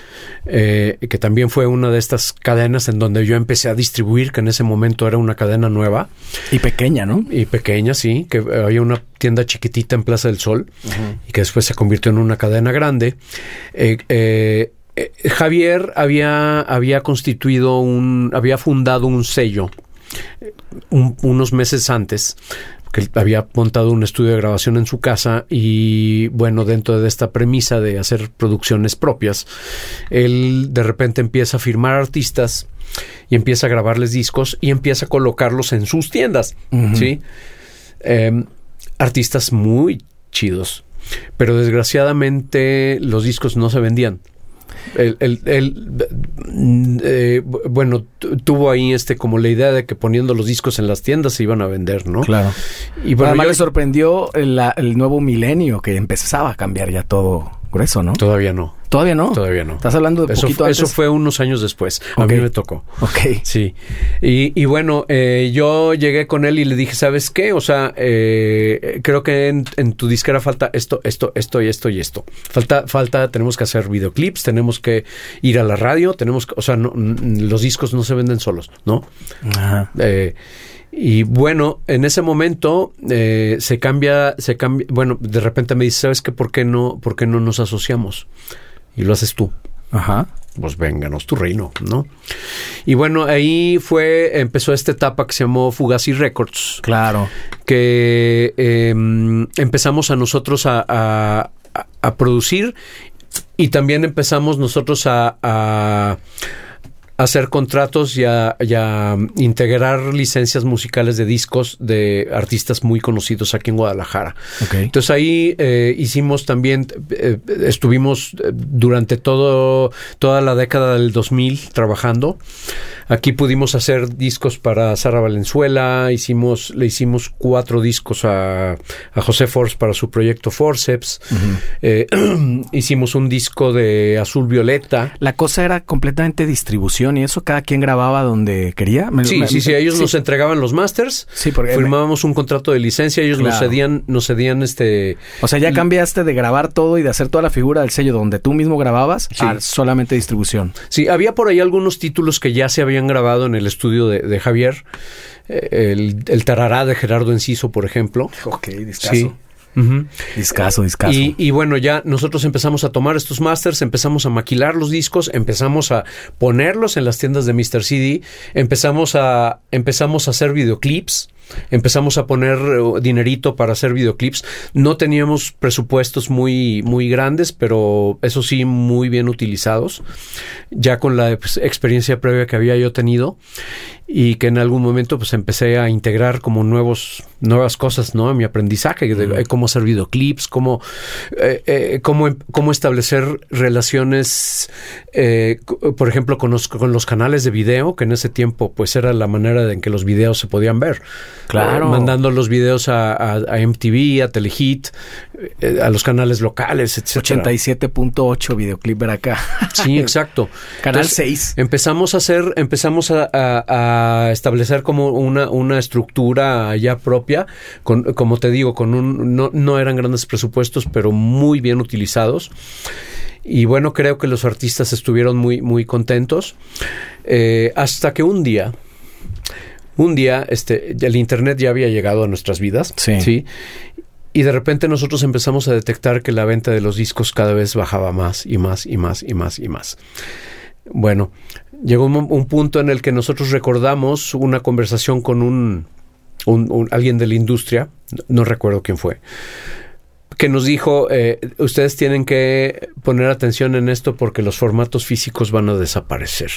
eh, que también fue una de estas cadenas en donde yo empecé a distribuir, que en ese momento era una cadena nueva Y pequeña, ¿no? y pequeña, sí, que había una tienda chiquitita en Plaza del Sol y que después se convirtió en una cadena grande. Eh, eh, Javier había, había constituido un, había fundado un sello eh, un- unos meses antes que había montado un estudio de grabación en su casa y bueno, dentro de esta premisa de hacer producciones propias, él de repente empieza a firmar artistas y empieza a grabarles discos y empieza a colocarlos en sus tiendas. ¿sí? Eh, artistas muy chidos, pero desgraciadamente los discos no se vendían. Él, mm, eh, bu- bueno, tu- tuvo ahí este como la idea de que poniendo los discos en las tiendas se iban a vender, ¿no? Claro. Y bueno, Además yo- le sorprendió el, el nuevo milenio que empezaba a cambiar ya todo grueso, ¿no? todavía no, Todavía no. todavía no. Estás hablando de Eso, poquito fu- eso antes. fue unos años después. A mí me tocó. Ok. Sí. Y, y bueno, eh, yo llegué con él y le dije, ¿sabes qué? O sea, eh, creo que en, en tu disquera falta esto, esto, esto y esto y esto. Falta, falta, tenemos que hacer videoclips, tenemos que ir a la radio, tenemos que, o sea, no, los discos no se venden solos, ¿no? Ajá. Eh, y bueno, en ese momento eh, se cambia, se cambia, bueno, de repente me dice, ¿sabes qué? ¿Por qué no, por qué no nos asociamos? Y lo haces tú Ajá. pues vénganos tu reino, ¿no? Y bueno, ahí fue, empezó esta etapa que se llamó Fugazi Records, Claro. que eh, empezamos a nosotros a, a- a- a producir y también empezamos nosotros a, a hacer contratos y a, y a integrar licencias musicales de discos de artistas muy conocidos aquí en Guadalajara. Entonces ahí eh, hicimos también, eh, estuvimos eh, durante todo, toda la década del 2000 trabajando. Aquí pudimos hacer discos para Sara Valenzuela, hicimos, le hicimos cuatro discos a, a José Force para su proyecto Forceps. Eh, hicimos un disco de Azul Violeta. La cosa era completamente distribución y eso cada quien grababa donde quería. Me- Sí, me- sí, sí, ellos sí. nos entregaban los masters. Sí, porque Firmábamos un contrato de licencia, ellos nos Claro. cedían, nos cedían este O sea, ya cambiaste de grabar todo y de hacer toda la figura del sello donde tú mismo grababas Sí. a solamente distribución. Sí, había por ahí algunos títulos que ya se habían grabado en el estudio de, de Javier. Eh, El, el Tarará de Gerardo Enciso, por ejemplo. Ok, Sí. Ujú. Discaso, discaso. Y, y bueno, ya nosotros empezamos a tomar estos masters, empezamos a maquilar los discos, empezamos a ponerlos en las tiendas de Mr. CD, empezamos a, empezamos a hacer videoclips, empezamos a poner eh, dinerito para hacer videoclips. No teníamos presupuestos muy, muy grandes, pero eso sí, muy bien utilizados, ya con la experiencia previa que había yo tenido y que en algún momento pues empecé a integrar como nuevos nuevas cosas no en mi aprendizaje de eh, cómo hacer videoclips cómo eh, eh, cómo, em- cómo establecer relaciones eh, por ejemplo con los, con los canales de video que en ese tiempo pues era la manera en que los videos se podían ver. Claro. Mandando los videos a, a- a MTV a Telehit eh, a los canales locales, etc. 87.8 videoclip ver acá. Sí, exacto. Canal Entonces, 6. Empezamos a hacer, empezamos a, a- a establecer como una, una estructura ya propia, con, como te digo, con un, no, no eran grandes presupuestos, pero muy bien utilizados. Y bueno, creo que los artistas estuvieron muy, muy contentos. Eh, hasta que un día, un día, este, el internet ya había llegado a nuestras vidas. Sí. Y de repente nosotros empezamos a detectar que la venta de los discos cada vez bajaba más y más y más y más y más. Bueno, llegó un, un punto en el que nosotros recordamos una conversación con un, alguien de la industria, no recuerdo quién fue, que nos dijo, eh, ustedes tienen que poner atención en esto porque los formatos físicos van a desaparecer.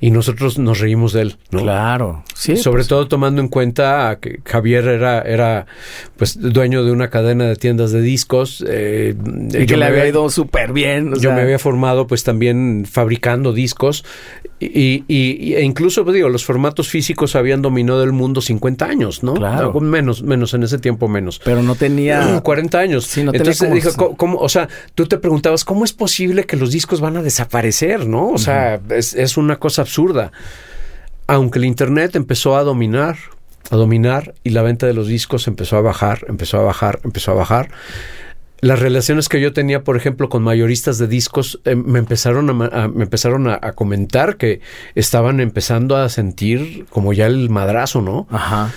Y nosotros nos reímos de él, ¿no? Claro. Sí. Sobre pues, todo tomando en cuenta que Javier era, era pues dueño de una cadena de tiendas de discos. eh, Y que le había ido súper bien. o yo sea, me había formado pues también fabricando discos y, y- e incluso pues, digo los formatos físicos habían dominado el mundo 50 años, ¿no? Claro. Menos, menos en ese tiempo menos. Pero no tenía. 40 años. Sí, no tenía Entonces como- dijo, ¿cómo, cómo- o sea, tú te preguntabas, ¿cómo es posible que los discos van a desaparecer, no? O sea, es, es una cosa absurda. Aunque el Internet empezó a dominar, a dominar, y la venta de los discos empezó a bajar, empezó a bajar, empezó a bajar. Las relaciones que yo tenía, por ejemplo, con mayoristas de discos, eh, me empezaron, a, me empezaron a, a comentar que estaban empezando a sentir como ya el madrazo, ¿no? Ajá.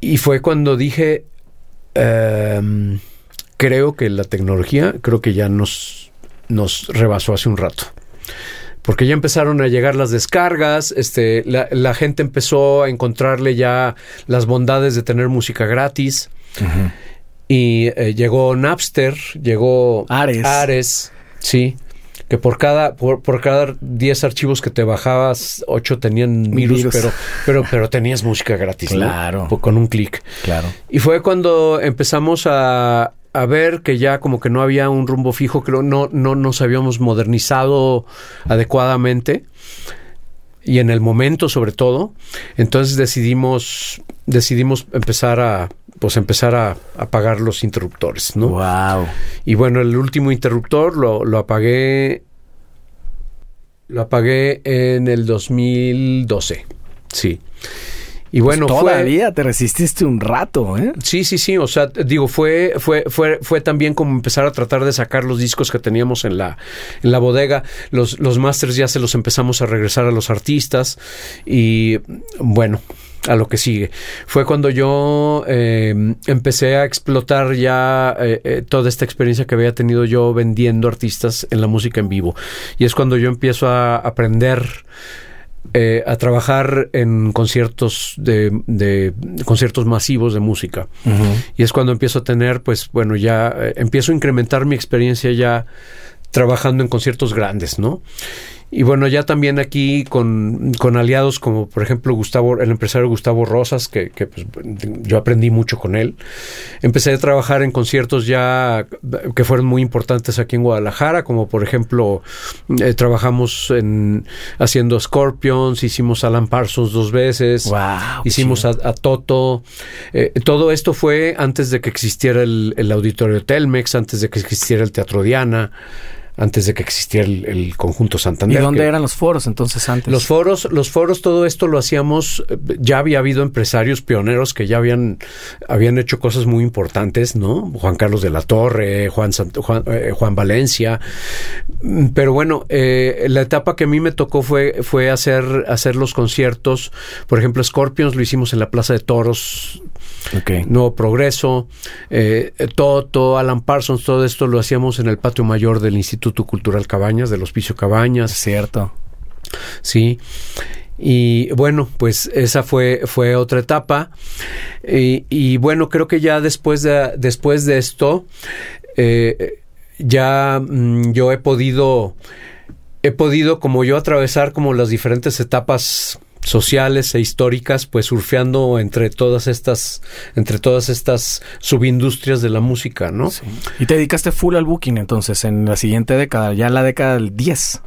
Y fue cuando dije, ehm, creo que la tecnología, creo que ya nos, nos rebasó hace un rato. Porque ya empezaron a llegar las descargas, este, la, la gente empezó a encontrarle ya las bondades de tener música gratis. Y eh, llegó Napster, llegó Ares. Ares, sí. Que por cada, por, por cada 10 archivos que te bajabas, 8 tenían virus, Virus. Pero, pero, pero tenías música gratis. Claro. Con un clic. Claro. Y fue cuando empezamos a, a ver que ya como que no había un rumbo fijo, que no, no, no nos habíamos modernizado adecuadamente. Y en el momento, sobre todo. Entonces decidimos, decidimos empezar a, pues empezar a apagar los interruptores, ¿no? Wow. Y bueno, el último interruptor lo, lo apagué. Lo apagué en el 2012. Sí. Y bueno, Pues fue. todavía te resististe un rato, ¿eh? Sí, sí, sí. O sea, digo, fue, fue, fue, fue también como empezar a tratar de sacar los discos que teníamos en la, en la bodega. Los, los masters ya se los empezamos a regresar a los artistas. Y bueno, a lo que sigue. Fue cuando yo eh, empecé a explotar ya eh, eh, toda esta experiencia que había tenido yo vendiendo artistas en la música en vivo. Y es cuando yo empiezo a aprender eh, a trabajar en conciertos de, de conciertos masivos de música. Y es cuando empiezo a tener, pues bueno, ya eh, empiezo a incrementar mi experiencia ya trabajando en conciertos grandes, ¿no? Y bueno, ya también aquí con, con aliados como por ejemplo Gustavo, el empresario Gustavo Rosas, que, que, pues, yo aprendí mucho con él. Empecé a trabajar en conciertos ya que fueron muy importantes aquí en Guadalajara, como por ejemplo eh, trabajamos en haciendo Scorpions, hicimos Alan Parsons dos veces, Wow. hicimos a, a Toto. Eh, todo esto fue antes de que existiera el, el auditorio Telmex, antes de que existiera el Teatro Diana, antes de que existiera el, el conjunto ¿Y Santander. dónde que- eran los foros entonces antes? los foros, los foros, todo esto lo hacíamos, eh, ya había habido empresarios pioneros que ya habían, habían hecho cosas muy importantes, ¿no? Juan Carlos de la Torre, Juan, Sant- Juan, eh, Juan Valencia. Pero bueno, eh, la etapa que a mí me tocó fue, fue hacer, hacer los conciertos. Por ejemplo, Scorpions lo hicimos en la Plaza de Toros, Ok. Nuevo Progreso, eh, Toto, Alan Parsons, todo esto lo hacíamos en el patio mayor del Instituto Cultural Cabañas, del Hospicio Cabañas. cierto. Sí. Y bueno, pues esa fue, fue otra etapa. Y, y bueno, creo que ya después de, después de esto, eh, ya mm, yo he podido, he podido como yo atravesar como las diferentes etapas sociales e históricas, pues surfeando entre todas estas, entre todas estas subindustrias de la música, ¿no? Sí. Y te dedicaste full al booking entonces en la siguiente década, ya en la década del 10.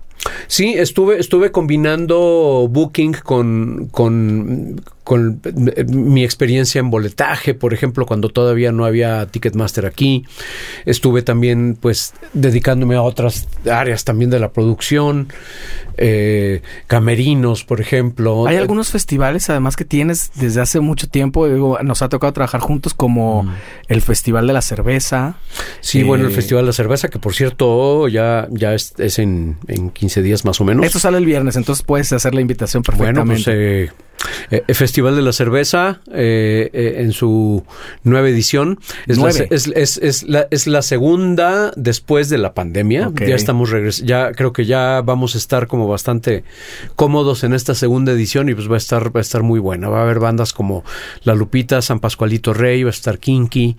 Sí, estuve, estuve combinando booking con, con, con eh, mi experiencia en boletaje, por ejemplo, cuando todavía no había Ticketmaster aquí. Estuve también, pues, dedicándome a otras áreas también de la producción, eh, camerinos, por ejemplo. Hay algunos festivales, además, que tienes desde hace mucho tiempo. nos ha tocado trabajar juntos, como mm. el Festival de la Cerveza. Sí, bueno, el eh, Festival de la Cerveza, que por cierto ya, ya es, en, en 15 días más o menos. Esto sale el viernes, entonces puedes hacer la invitación perfectamente. Bueno, pues eh, eh, el Festival de la Cerveza eh, eh, en su nueva edición. Es, La, es, la, es, la, segunda después de la pandemia. Ya estamos ya creo que ya vamos a estar como bastante cómodos en esta segunda edición y pues va a estar, va a estar muy buena. Va a haber bandas como La Lupita, San Pascualito Rey, va a estar Kinky.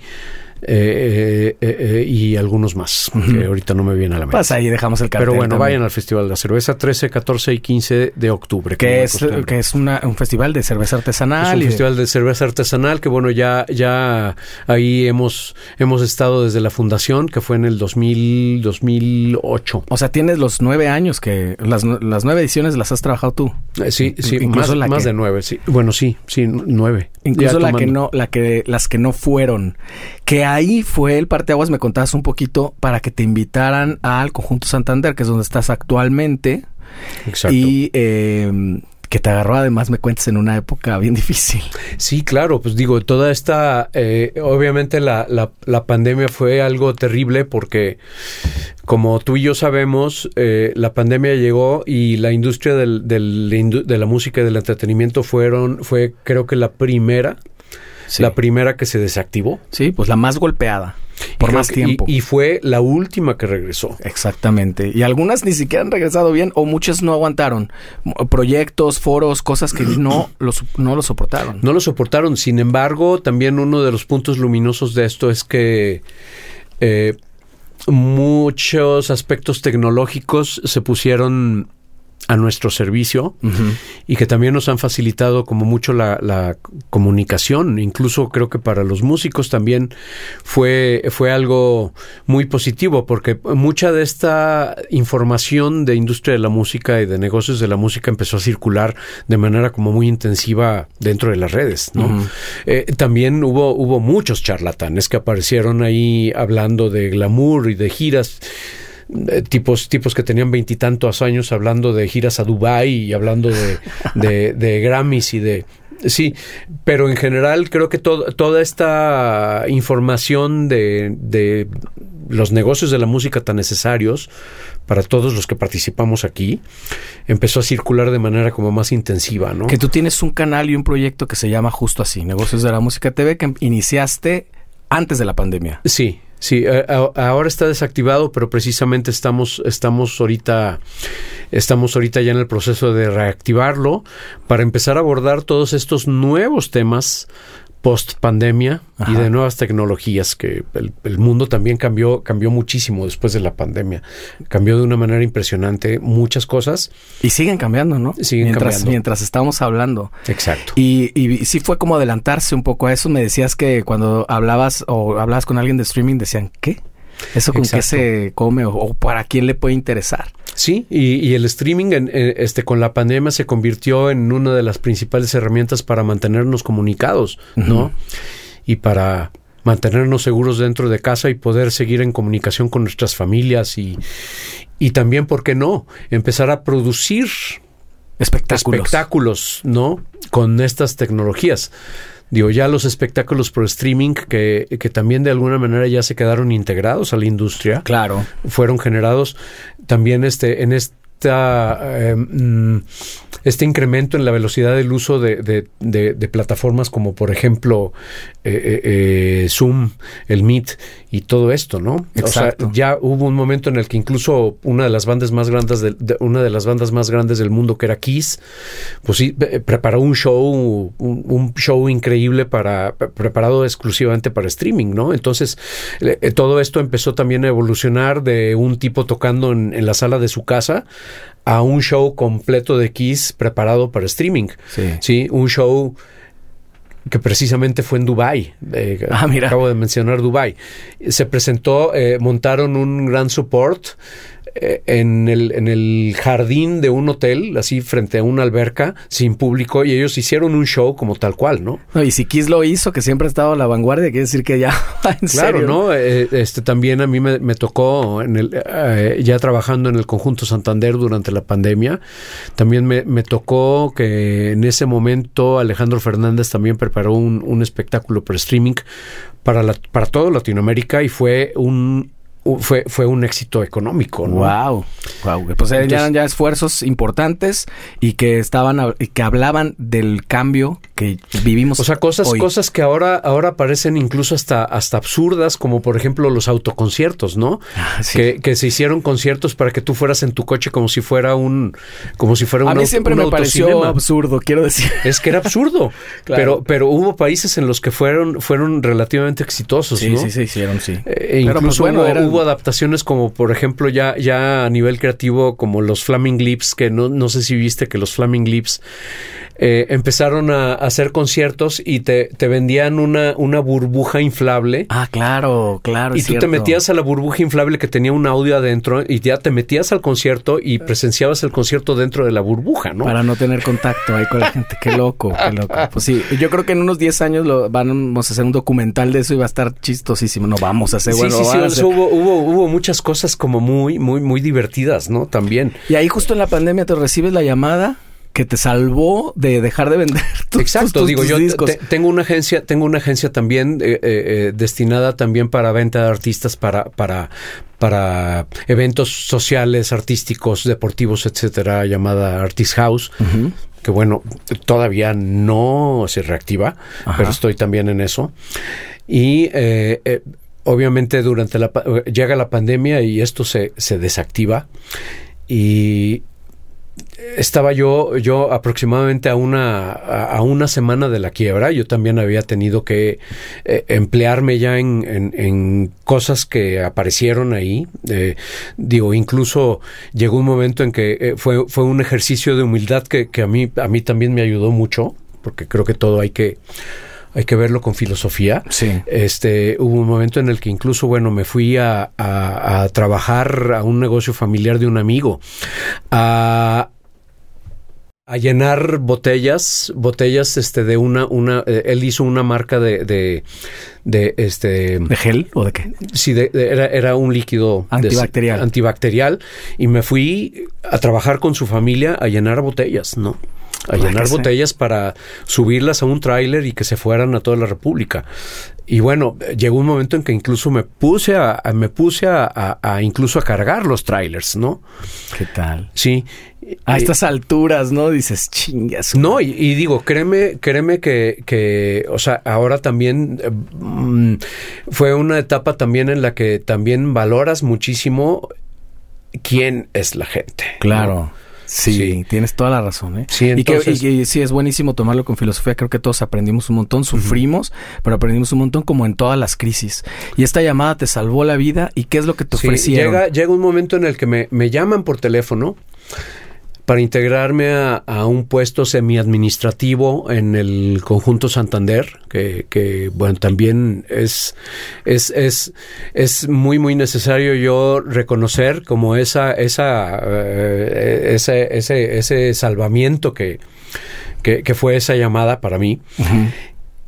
Eh, eh, eh, y algunos más, que ahorita no me viene a la mente. Pasa ahí dejamos el cartel. Pero bueno, vayan al Festival de la Cerveza 13, 14 y 15 de octubre. Que es, que es un festival de cerveza artesanal. Es un festival de cerveza artesanal que bueno, ya, ya ahí hemos, hemos estado desde la fundación, que fue en el 2000, 2008. O sea, tienes los nueve años que las, las nueve ediciones las has trabajado tú. sí, sí, Incluso más, más de nueve, sí. Bueno, sí, sí, nueve. Incluso la que no, la que, las que no fueron. Que ahí fue el parteaguas, me contabas un poquito, para que te invitaran al Conjunto Santander, que es donde estás actualmente. Exacto. Y eh, que te agarró además me cuentes en una época bien difícil. Sí, claro, pues digo, toda esta, eh, obviamente la, la, pandemia fue algo terrible porque como tú y yo sabemos, eh, la pandemia llegó y la industria del, del, de la música y del entretenimiento fueron, fue creo que la primera, la primera que se desactivó. Sí, pues la más golpeada por más tiempo. Y, fue la última que regresó. Exactamente. Y algunas ni siquiera han regresado bien o muchas no aguantaron. Proyectos, foros, cosas que no lo, no lo soportaron. No lo soportaron. Sin embargo, también uno de los puntos luminosos de esto es que eh, muchos aspectos tecnológicos se pusieron a nuestro servicio y que también nos han facilitado como mucho la, la, comunicación. Incluso creo que para los músicos también fue, fue algo muy positivo porque mucha de esta información de industria de la música y de negocios de la música empezó a circular de manera como muy intensiva dentro de las redes. ¿no? Eh, también hubo, hubo muchos charlatanes que aparecieron ahí hablando de glamour y de giras eh, tipos, tipos que tenían veintitantos años hablando de giras a Dubai y hablando de, de, Grammys y de Sí, pero en general creo que toda esta información de, de, los negocios de la música tan necesarios para todos los que participamos aquí empezó a circular de manera como más intensiva, ¿no? Que tú tienes un canal y un proyecto que se llama justo así, Negocios de la Música TV, que iniciaste antes de la pandemia. Sí, Sí, eh, ahora está desactivado, pero precisamente estamos, estamos ahorita, estamos ahorita ya en el proceso de reactivarlo para empezar a abordar todos estos nuevos temas post pandemia y de nuevas tecnologías que el, mundo también cambió cambió muchísimo después de la pandemia. Cambió de una manera impresionante muchas cosas. Y siguen cambiando no siguen mientras cambiando. mientras estamos hablando. Exacto. Y, y sí fue como adelantarse un poco a eso. Me decías que cuando hablabas o hablabas con alguien de streaming decían qué eso con qué se come o, para quién le puede interesar. Sí, y, el streaming en, este, con la pandemia se convirtió en una de las principales herramientas para mantenernos comunicados, ¿no? Y para mantenernos seguros dentro de casa y poder seguir en comunicación con nuestras familias y, y también, ¿por qué no? Empezar a producir espectáculos. espectáculos, ¿no? Con estas tecnologías. Digo, ya los espectáculos por streaming que, que también de alguna manera ya se quedaron integrados a la industria. Claro. Fueron generados también este, en este Em, este incremento en la velocidad del uso de, de, plataformas como por ejemplo eh, eh, eh, Zoom, el Meet y todo esto, ¿no? Exacto. O sea, ya hubo un momento en el que incluso una de las bandas más grandes de, una de las bandas más grandes del mundo que era Kiss, pues sí preparó un show, un, show increíble para preparado exclusivamente para streaming, ¿no? Entonces todo esto empezó también a evolucionar de un tipo tocando en, en la sala de su casa a un show completo de Kiss preparado para streaming. Sí. un show que precisamente fue en Dubai. Eh, ah, mira. Acabo de mencionar Dubai. Se presentó, eh, montaron un gran support en, el, en el jardín de un hotel, así frente a una alberca, sin público, y ellos hicieron un show como tal cual, ¿no? no y si Kiss lo hizo, que siempre ha estado a la vanguardia, quiere decir que ya, en claro, serio. ¿no? Eh, este también a mí me, me tocó en el, eh, ya trabajando en el conjunto Santander durante la pandemia, también me, me tocó que en ese momento Alejandro Fernández también preparó un, un espectáculo por streaming para, la, para todo Latinoamérica y fue un, fue, fue un éxito económico. ¿no? Wow, wow. Pues eran ya esfuerzos importantes y que estaban y que hablaban del cambio que vivimos. O sea, cosas, hoy. cosas que ahora, ahora parecen incluso hasta, hasta absurdas, como por ejemplo los autoconciertos, ¿no? Ah, sí. Que, que se hicieron conciertos para que tú fueras en tu coche como si fuera un, como si fuera un A mí auto- siempre un me pareció absurdo, quiero decir. Es que era absurdo. Claro. pero, pero hubo países en los que fueron, fueron relativamente exitosos, Sí, ¿no? sí, se hicieron, sí. Eh, Pero, incluso pues, bueno, hubo, eran- hubo adaptaciones como, por ejemplo, ya, ya a nivel creativo, como los Flaming Lips, que no, no sé si viste que los Flaming Lips eh, empezaron a, a hacer conciertos y te, te vendían una, una burbuja inflable. Ah, claro, claro. Y tú te metías a la burbuja inflable que tenía un audio adentro y ya te metías al concierto y presenciabas el concierto dentro de la burbuja, ¿no? Para no tener contacto ahí con la gente. Qué loco, qué loco. Pues sí, yo creo que en unos 10 años lo, vamos a hacer un documental de eso y va a estar chistosísimo. No vamos a hacer, Sí, bueno, sí, sí, hacer. hubo, hubo, hubo muchas cosas como muy, muy, muy divertidas, ¿no? También. Y ahí justo en la pandemia te recibes la llamada que te salvó de dejar de vender tus, Exacto, tus- digo yo discos. te- tengo una agencia, tengo una agencia también eh, eh, eh, destinada también para venta de artistas para para para eventos sociales, artísticos, deportivos, etcétera, llamada Artist House. Que bueno, todavía no se reactiva, Ajá. pero estoy también en eso. Y eh, eh, obviamente durante la llega la pandemia y esto se, se desactiva y estaba yo yo aproximadamente a una a, una semana de la quiebra. Yo también había tenido que eh, emplearme ya en, en, en cosas que aparecieron ahí. Eh, digo incluso llegó un momento en que eh, fue fue un ejercicio de humildad que, que a mí a mí también me ayudó mucho porque creo que todo hay que hay que verlo con filosofía. Sí. este, hubo un momento en el que incluso, bueno, me fui a, a- a trabajar a un negocio familiar de un amigo, a, a llenar botellas, botellas, este, de una, una, eh, él hizo una marca de, de, de, este, ¿De gel o de qué? Sí, de- de- era, era un líquido Antibacterial. antibacterial. Y me fui a trabajar con su familia a llenar botellas, ¿no? A llenar botellas para subirlas a un tráiler y que se fueran a toda la República. Y bueno, llegó un momento en que incluso me puse a, a- me puse a, a- a incluso a cargar los trailers, ¿no? ¿Qué tal? Sí. A Eh, estas alturas, ¿no? Dices, chingas. no, y, y digo, créeme, créeme que, que, o sea, ahora también eh, mm, fue una etapa también en la que también valoras muchísimo quién es la gente. ¿no? Sí, Sí. tienes toda la razón, ¿eh? Sí, y, que, entonces- y que sí, es buenísimo tomarlo con filosofía. Creo que todos aprendimos un montón, sufrimos, pero aprendimos un montón como en todas las crisis. Y esta llamada te salvó la vida. ¿Y qué es lo que te Sí, ofrecieron? llega, llega un momento en el que me, me llaman por teléfono para integrarme a, a un puesto semi-administrativo en el conjunto Santander, que, que, bueno, también es, es, es, es muy, muy necesario yo reconocer como esa, esa, eh, ese, ese, ese salvamiento que, que, que fue esa llamada para mí.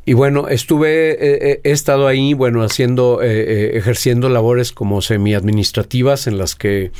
Y bueno, estuve, eh, eh, he estado ahí, bueno, haciendo, eh, eh, ejerciendo labores como semi-administrativas en las que,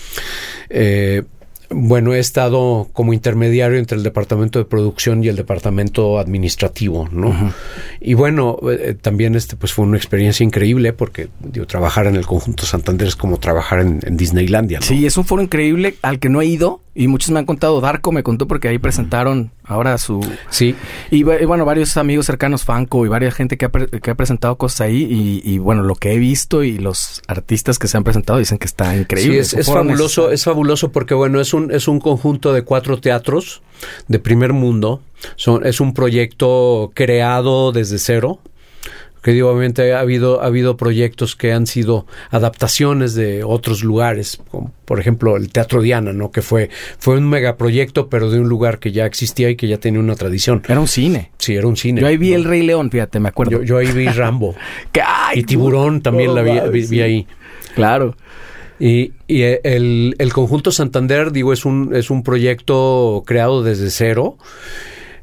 bueno, he estado como intermediario entre el departamento de producción y el departamento administrativo, ¿no? Y bueno, eh, también este, pues fue una experiencia increíble porque, digo, trabajar en el conjunto Santander es como trabajar en, en Disneylandia, ¿no? Sí, es un foro increíble al que no he ido y muchos me han contado. Darko me contó porque ahí presentaron ahora su... Sí, Y, bueno, varios amigos cercanos, Fanco y varias gente que ha, pre- que ha presentado cosas ahí y, y, bueno, lo que he visto y los artistas que se han presentado dicen que está increíble. Sí, es, fabuloso, es fabuloso porque bueno, es un, es un conjunto de cuatro teatros de primer mundo. Son, es un proyecto creado desde cero. Que digo, obviamente ha habido, ha habido proyectos que han sido adaptaciones de otros lugares, como por ejemplo el Teatro Diana, ¿no? Que fue, fue un megaproyecto, pero de un lugar que ya existía y que ya tenía una tradición. Era un cine. Sí, era un cine. Yo ahí vi ¿no? El Rey León, fíjate, me acuerdo. yo, yo ahí vi Rambo. Y Tiburón también la vi, ahí. Claro. Y, y el, el, conjunto Santander, digo, es un, es un proyecto creado desde cero.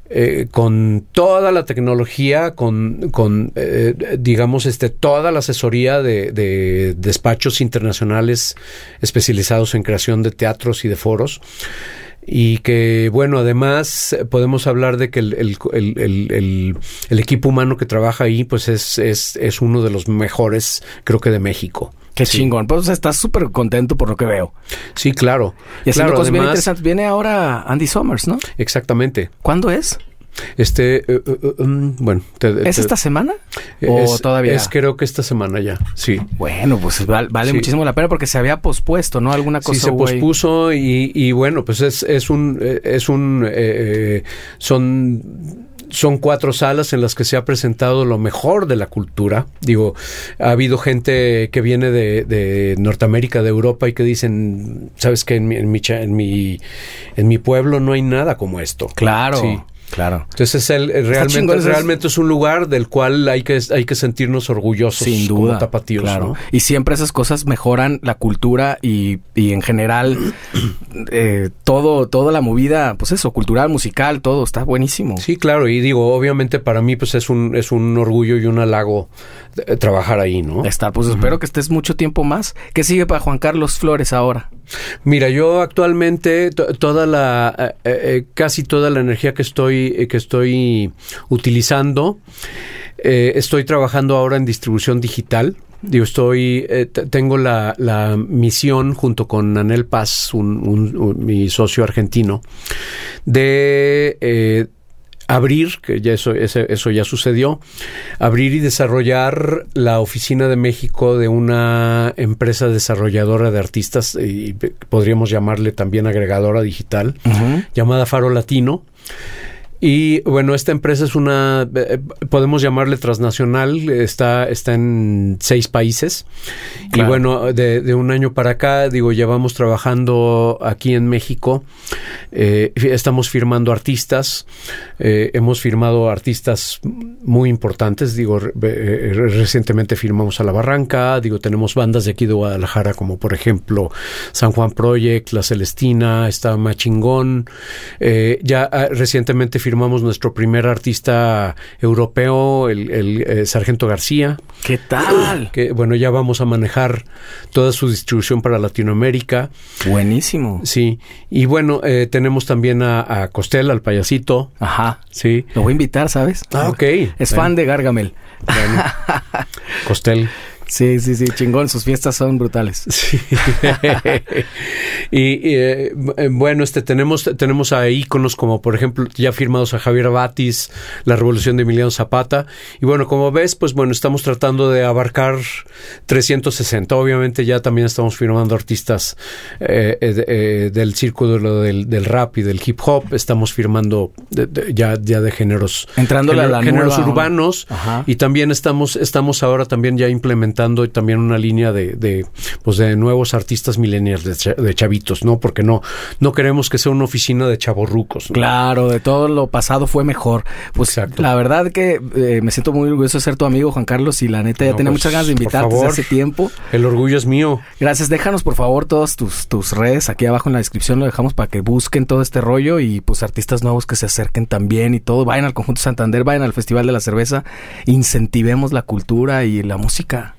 Eh, con toda la tecnología, con, con eh, digamos, este, toda la asesoría de, de, despachos internacionales especializados en creación de teatros y de foros y que bueno además podemos hablar de que el, el, el, el, equipo humano que trabaja ahí pues es, es, es uno de los mejores creo que de México. Qué chingón. Pues estás súper contento por lo que veo. Sí, claro. Y haciendo claro, cosas bien interesantes. Viene ahora Andy Summers, ¿no? Exactamente. ¿Cuándo es? Este, uh, uh, um, bueno. Te, ¿Es esta semana? ¿O es, todavía? Es creo que esta semana ya, sí. Bueno, pues vale, vale Sí. muchísimo la pena porque se había pospuesto, ¿no? Alguna cosa Sí, se pospuso y, y bueno, pues es, es un, eh, es un, eh, eh, son son cuatro salas en las que se ha presentado lo mejor de la cultura. Digo, ha habido gente que viene de, de Norteamérica, de Europa y que dicen, sabes que en mi, en mi, en mi, en mi pueblo no hay nada como esto. Claro. Sí. Claro. Entonces es el, chingón, realmente, es- realmente es un lugar del cual hay que, hay que sentirnos orgullosos Sin como duda. tapatíos. claro. ¿no? Y siempre esas cosas mejoran la cultura y, y en general eh, todo, toda la movida, pues eso, cultural, musical, todo está buenísimo. Sí, claro, y digo, obviamente para mí pues es un, es un orgullo y un halago eh, trabajar ahí, ¿no? Estar, pues espero que estés mucho tiempo más. ¿Qué sigue para Juan Carlos Flores ahora? Mira, yo actualmente to- toda la eh, eh, casi toda la energía que estoy eh, que estoy utilizando eh, estoy trabajando ahora en distribución digital. Digo, estoy eh, tengo la, la misión junto con Anel Paz, un, un- un- mi socio argentino, de eh, abrir, que ya eso, ese- eso ya sucedió, abrir y desarrollar la oficina de México de una empresa desarrolladora de artistas y podríamos llamarle también agregadora digital llamada Faro Latino. Y bueno, esta empresa es una, eh, podemos llamarle transnacional, está, está en seis países. Claro. Y bueno, de, de un año para acá, digo, llevamos trabajando aquí en México, eh, estamos firmando artistas, eh, hemos firmado artistas muy importantes, digo, re- eh, recientemente firmamos a La Barranca, digo, tenemos bandas de aquí de Guadalajara como por ejemplo San Juan Project, La Celestina, está Machingón, eh, ya ah, recientemente firmamos nuestro primer artista europeo, el, el, eh, Sargento García, ¿Qué tal? que bueno, ya vamos a manejar toda su distribución para Latinoamérica. Buenísimo. Sí, y bueno, eh, tenemos también a, a Costel, al payasito, Ajá. sí. Lo voy a invitar, ¿sabes? Ah, ok. Es Bueno. fan de Gargamel. Bueno, Costel. Sí, sí, sí, chingón. Sus fiestas son brutales. Sí. y y, eh, eh, bueno, este tenemos tenemos a íconos como por ejemplo ya firmados a Javier Batis, La Revolución de Emiliano Zapata y bueno, como ves, pues bueno, estamos tratando de abarcar 360. Obviamente ya también estamos firmando artistas eh, de- del círculo del, del rap y del hip hop, estamos firmando de- de- ya ya de géneros Entrándole a la géneros nueva- urbanos Ajá. y también estamos estamos ahora también ya implementando también una línea de, de pues de nuevos artistas millennials de, cha- de chavitos no porque no no queremos que sea una oficina de chavorrucos ¿no? Claro, de todo lo pasado fue mejor. Pues Exacto. la verdad que eh, me siento muy orgulloso de ser tu amigo, Juan Carlos, y la neta ya No, tenía pues, muchas ganas de invitarte desde hace tiempo. el orgullo es mío Gracias, déjanos por favor todas tus, tus redes aquí abajo en la descripción, lo dejamos para que busquen todo este rollo y pues artistas nuevos que se acerquen también y todo. Vayan al Conjunto Santander, vayan al Festival de la Cerveza, incentivemos la cultura y la música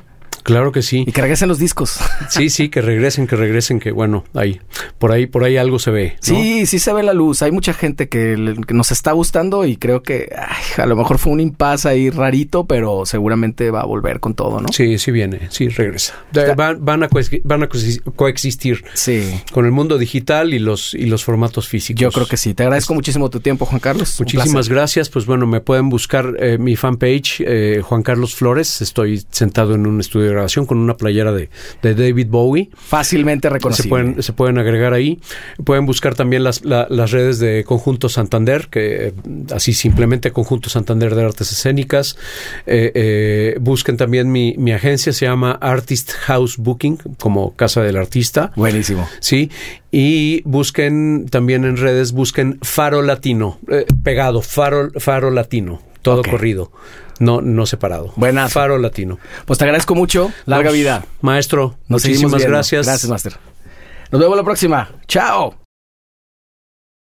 claro que sí y que regresen los discos. sí sí que regresen que regresen que bueno ahí por ahí por ahí algo se ve ¿no? Sí, sí se ve la luz. Hay mucha gente que, nos está gustando y creo que ay, a lo mejor fue un impasse ahí rarito, pero seguramente va a volver con todo, ¿no? sí sí viene sí regresa van, van a van coexistir Sí. con el mundo digital y los y los formatos físicos Yo creo que sí. Te agradezco muchísimo tu tiempo, Juan Carlos. Muchísimas gracias. Pues bueno, me pueden buscar eh, mi fanpage, eh, Juan Carlos Flores. Estoy sentado en un estudio de grabación con una playera de, de David Bowie. Fácilmente Se reconocible. pueden, se pueden agregar ahí. Pueden buscar también las, la- las redes de Conjunto Santander, que eh, así simplemente Conjunto Santander de Artes Escénicas. Eh, eh, busquen también mi, mi agencia, se llama Artist House Booking, como Casa del Artista. Buenísimo. Sí, y busquen también en redes, busquen Faro Latino, eh, pegado, Faro, Faro Latino, todo corrido, no, no separado. Buenazo. Faro latino. Pues te agradezco mucho. Larga vida. Maestro, Nos muchísimas gracias. Gracias, Master. Nos vemos la próxima. Chao.